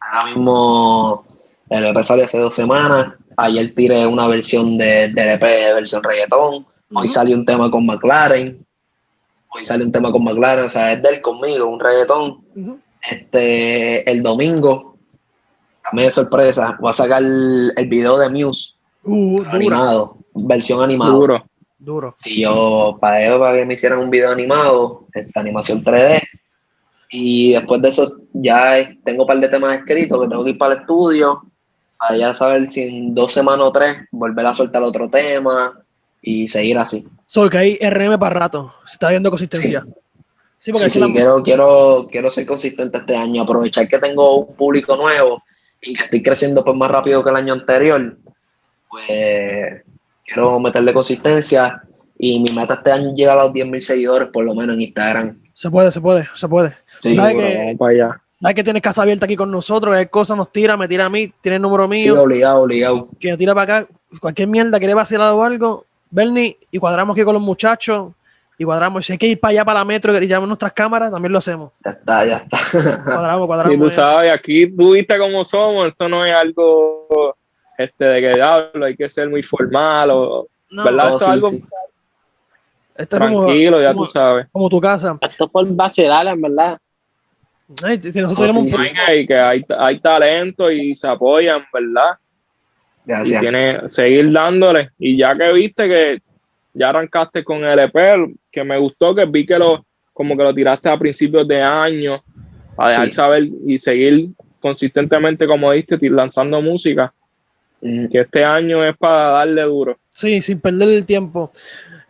Ahora mismo el EP salió hace dos semanas. Ayer tiré una versión de, del EP, versión reggaetón. Hoy salió un tema con McLaren. Hoy sale un tema con McLaren, o sea, es de él conmigo, un reggaetón. Este, el domingo también es sorpresa. Voy a sacar el, el video de Muse Uh, duro, animado, versión animada. Duro. duro. Si yo para ellos, para que me hicieran un video animado, esta animación 3D. Y después de eso ya tengo un par de temas escritos que tengo que ir para el estudio, para ya saber si en dos semanas o tres volver a soltar otro tema y seguir así. Solo que hay RM para rato. Se está viendo consistencia. Sí, porque Sí, aquí sí, la- quiero, quiero, quiero ser consistente este año, aprovechar que tengo un público nuevo y que estoy creciendo pues más rápido que el año anterior, pues quiero meterle consistencia y mi meta este año es llegar a los 10.000 seguidores por lo menos en Instagram. se puede, se puede, se puede. Sí, ¿Sabes que- vamos para allá. Sabes que tienes casa abierta aquí con nosotros, hay cosas nos tira, me tira a mí, tiene el número sí, mío, obligado, obligado. que nos tira para acá, cualquier mierda, quiere vacilar o algo, Bernie, y cuadramos aquí con los muchachos, y cuadramos, si hay que ir para allá para la metro y llamar nuestras cámaras, también lo hacemos. Ya está, ya está. Cuadramos, Y cuadramos. tú eso. sabes, aquí tú viste cómo somos, esto no es algo este, de que diablo, hay que ser muy formal o No, ¿verdad? No, Esto es algo sí. esto es como, tranquilo, ya como- tú sabes. como tu casa. Esto es por vacilar, en verdad. Ay, si nosotros Oh, tenemos sí, un- y y que hay, hay talento y se apoyan, ¿verdad? Y Gracias. tiene seguir dándole. Y ya que viste que ya arrancaste con el EP, que me gustó, que vi que lo como que lo tiraste a principios de año, a dejar Sí. saber y seguir consistentemente, como diste, lanzando música, Mm, que este año es para darle duro. Sí, sin perder el tiempo.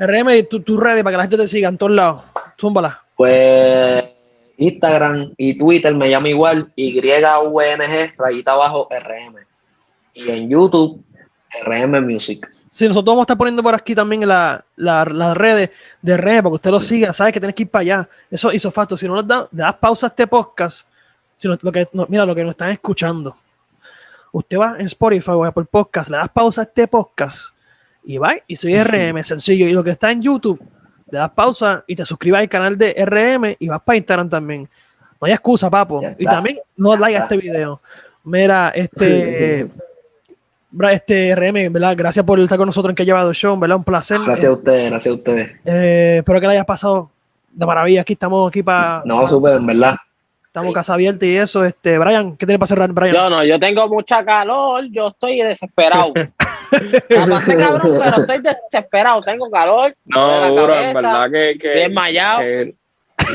RM, tu, tu redes para que la gente te siga en todos lados. Zúmbala. Pues Instagram y Twitter me llama igual, YVNG, rayita abajo, RM. Y en YouTube, RM Music. Sí, nosotros vamos a estar poniendo por aquí también la- la- las redes de RM para que usted lo siga. Sabes que tienes que ir para allá. Eso hizo facto. Si no le das, le das pausa a este podcast, si no- lo que, no, mira lo que nos están escuchando. Usted va en Spotify o por podcast, le das pausa a este podcast y va y soy RM, sencillo. Y lo que está en YouTube, le das pausa y te suscribes al canal de RM y vas para Instagram también. No hay excusa, papo. Ya Y está. también no like a este video. Mira, este. Este RM, ¿verdad? Gracias por estar con nosotros en que ha llevado el show, ¿verdad? Un placer. Gracias a ustedes, gracias a ustedes. Eh, espero que le hayas pasado de maravilla. Aquí estamos aquí para. No, súper, en verdad. Estamos casa abierta y eso. Este, Brian, ¿qué tiene para cerrar, Brian? Yo no, yo tengo mucha calor, yo estoy desesperado. *laughs* La pasé cabrón, pero estoy desesperado, tengo calor. No, la duro, en verdad que, que- estoy desmayado. que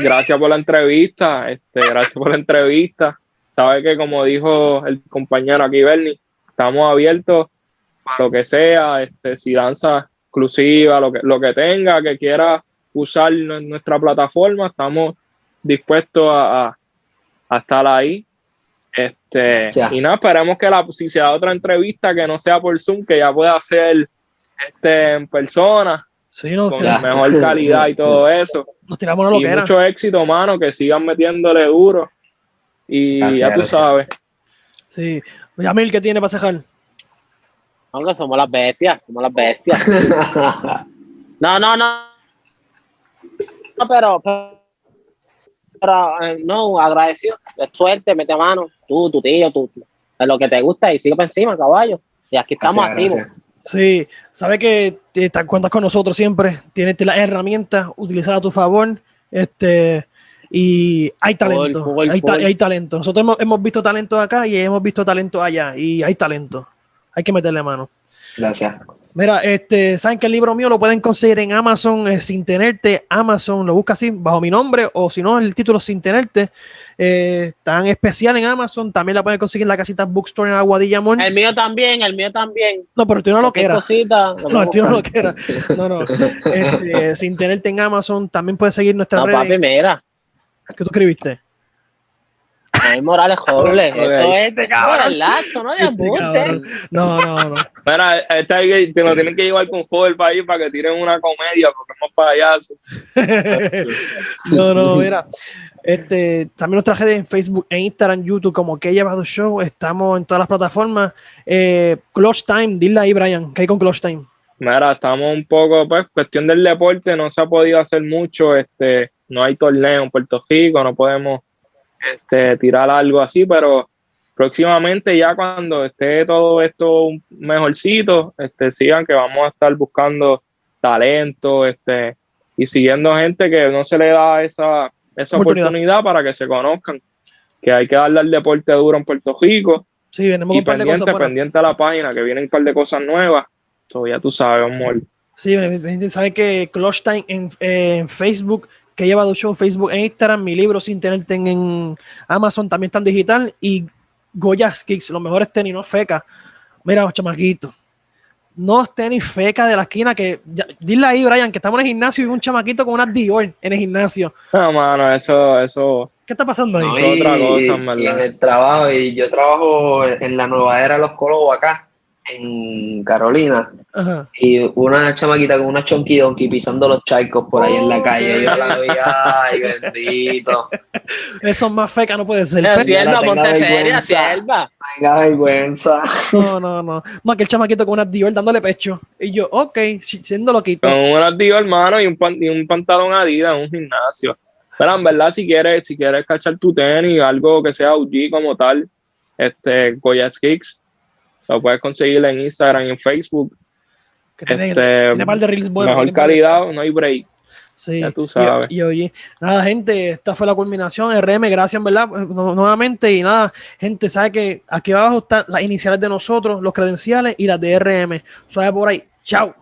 gracias por la entrevista, este, gracias por la entrevista. Sabe que como dijo el compañero aquí, Bernie, estamos abiertos para lo que sea, este, si danza exclusiva, lo que, lo que tenga, que quiera usar nu- nuestra plataforma, estamos dispuestos a, a- a estar ahí. Este, y nada, esperemos que la, si se da otra entrevista que no sea por Zoom, que ya pueda ser este, en persona, Sí, con Ya. mejor calidad y todo eso. nos tiramos una Y loquera. mucho éxito, mano, que sigan metiéndole duro. Y Gracias, ya tú sabes. Sí. Yamil, ¿qué tiene para cejar? Aunque somos las bestias, somos las bestias. *laughs* No, no, no. No, pero, pero, eh, no, agradecido. De suerte, mete mano. Tú, tu tío, tú, lo que te gusta y sigue para encima, caballo. Y aquí estamos Gracias, activos. gracias. Sí, sabe que te, te cuentas con nosotros siempre. Tienes las herramientas, utilizar a tu favor. Este, y hay talento. Hay, ta- full. hay talento. Nosotros hemos, hemos visto talento acá y hemos visto talento allá. Y hay talento. Hay que meterle mano. Gracias. Mira, este, saben que el libro mío lo pueden conseguir en Amazon eh, sin tenerte. Amazon lo busca así bajo mi nombre o si no, el título sin tenerte. Eh, tan especial en Amazon. También la pueden conseguir en la casita Bookstore en Aguadilla Mall. El mío también, el mío también. No, pero tú no lo lo No, el tío no lo buscar. quiera. No, no. *laughs* Este, sin tenerte en Amazon, también puedes seguir nuestras No, redes. papi, mira. Que tú escribiste? Jaime Morales Joble. *laughs* Ok. Esto es Este de cabrón. verdad, esto no de Este embuste. cabrón. No, no, no. Mira, hay que- te lo tienen que llevar con Joder para ahí para que tiren una comedia, porque hemos payasos. *laughs* no, no, mira. Este, también nuestra redes en Facebook e Instagram, YouTube, como que he llevado show. Estamos en todas las plataformas. Eh, Clutch Time, dile ahí, Brian, que hay con Clutch Time. Mira, estamos un poco, pues, cuestión del deporte, no se ha podido hacer mucho, este, no hay torneo en Puerto Rico, no podemos este, tirar algo así, pero próximamente ya cuando esté todo esto un mejorcito, este, sigan que vamos a estar buscando talento, este, y siguiendo gente que no se le da esa, esa Oportunidad. oportunidad para que se conozcan, que hay que darle al deporte duro en Puerto Rico, Sí, venimos Y con un par de pendiente, cosas pendiente a la página, que vienen un par de cosas nuevas. So, ya tú sabes, amor. Sí, gente sabe que Clutch Time en, eh, en Facebook, que lleva dos shows en Facebook e Instagram, mi libro sin tenerte en, en Amazon también está en digital y Goya's Kicks, los mejores tenis, no feca. Mira, chamaquito. No tenis feca de la esquina que ya- dile ahí, Brian, que estamos en el gimnasio y un chamaquito con unas Dior en el gimnasio. No, mano, eso, eso. ¿Qué está pasando ahí? No, y, otra cosa, en verdad. y en el trabajo, y yo trabajo en la nueva era de los Colobos acá, en Carolina, Ajá. y una chamaquita con una chonky donkey pisando los charcos por ahí en la Oh, calle, yo la vi, ay, bendito, Eso es más feca, no puede ser. Sierva, tenga ponte seria, vergüenza. sierva. tenga vergüenza. No, no, no. Más que el chamaquito con unas Dior dándole pecho. Y yo, ok, si- siendo loquito. Con unas Dior, hermano, y un, pan- y un pantalón Adidas en un gimnasio. Pero en verdad, si quieres, si quieres cachar tu tenis, algo que sea OG como tal, este, Goya's Kicks, lo puedes conseguir en Instagram y en Facebook. Que tiene, Este, tiene par de reels buenos. Mejor calidad, no hay break. Sí, Ya tú sabes. Y, y oye, nada, gente, esta fue la culminación. RM, gracias, ¿verdad? Nu- Nuevamente, y nada, gente, sabe que aquí abajo están las iniciales de nosotros, los credenciales y las de RM. Suave por ahí. Chao.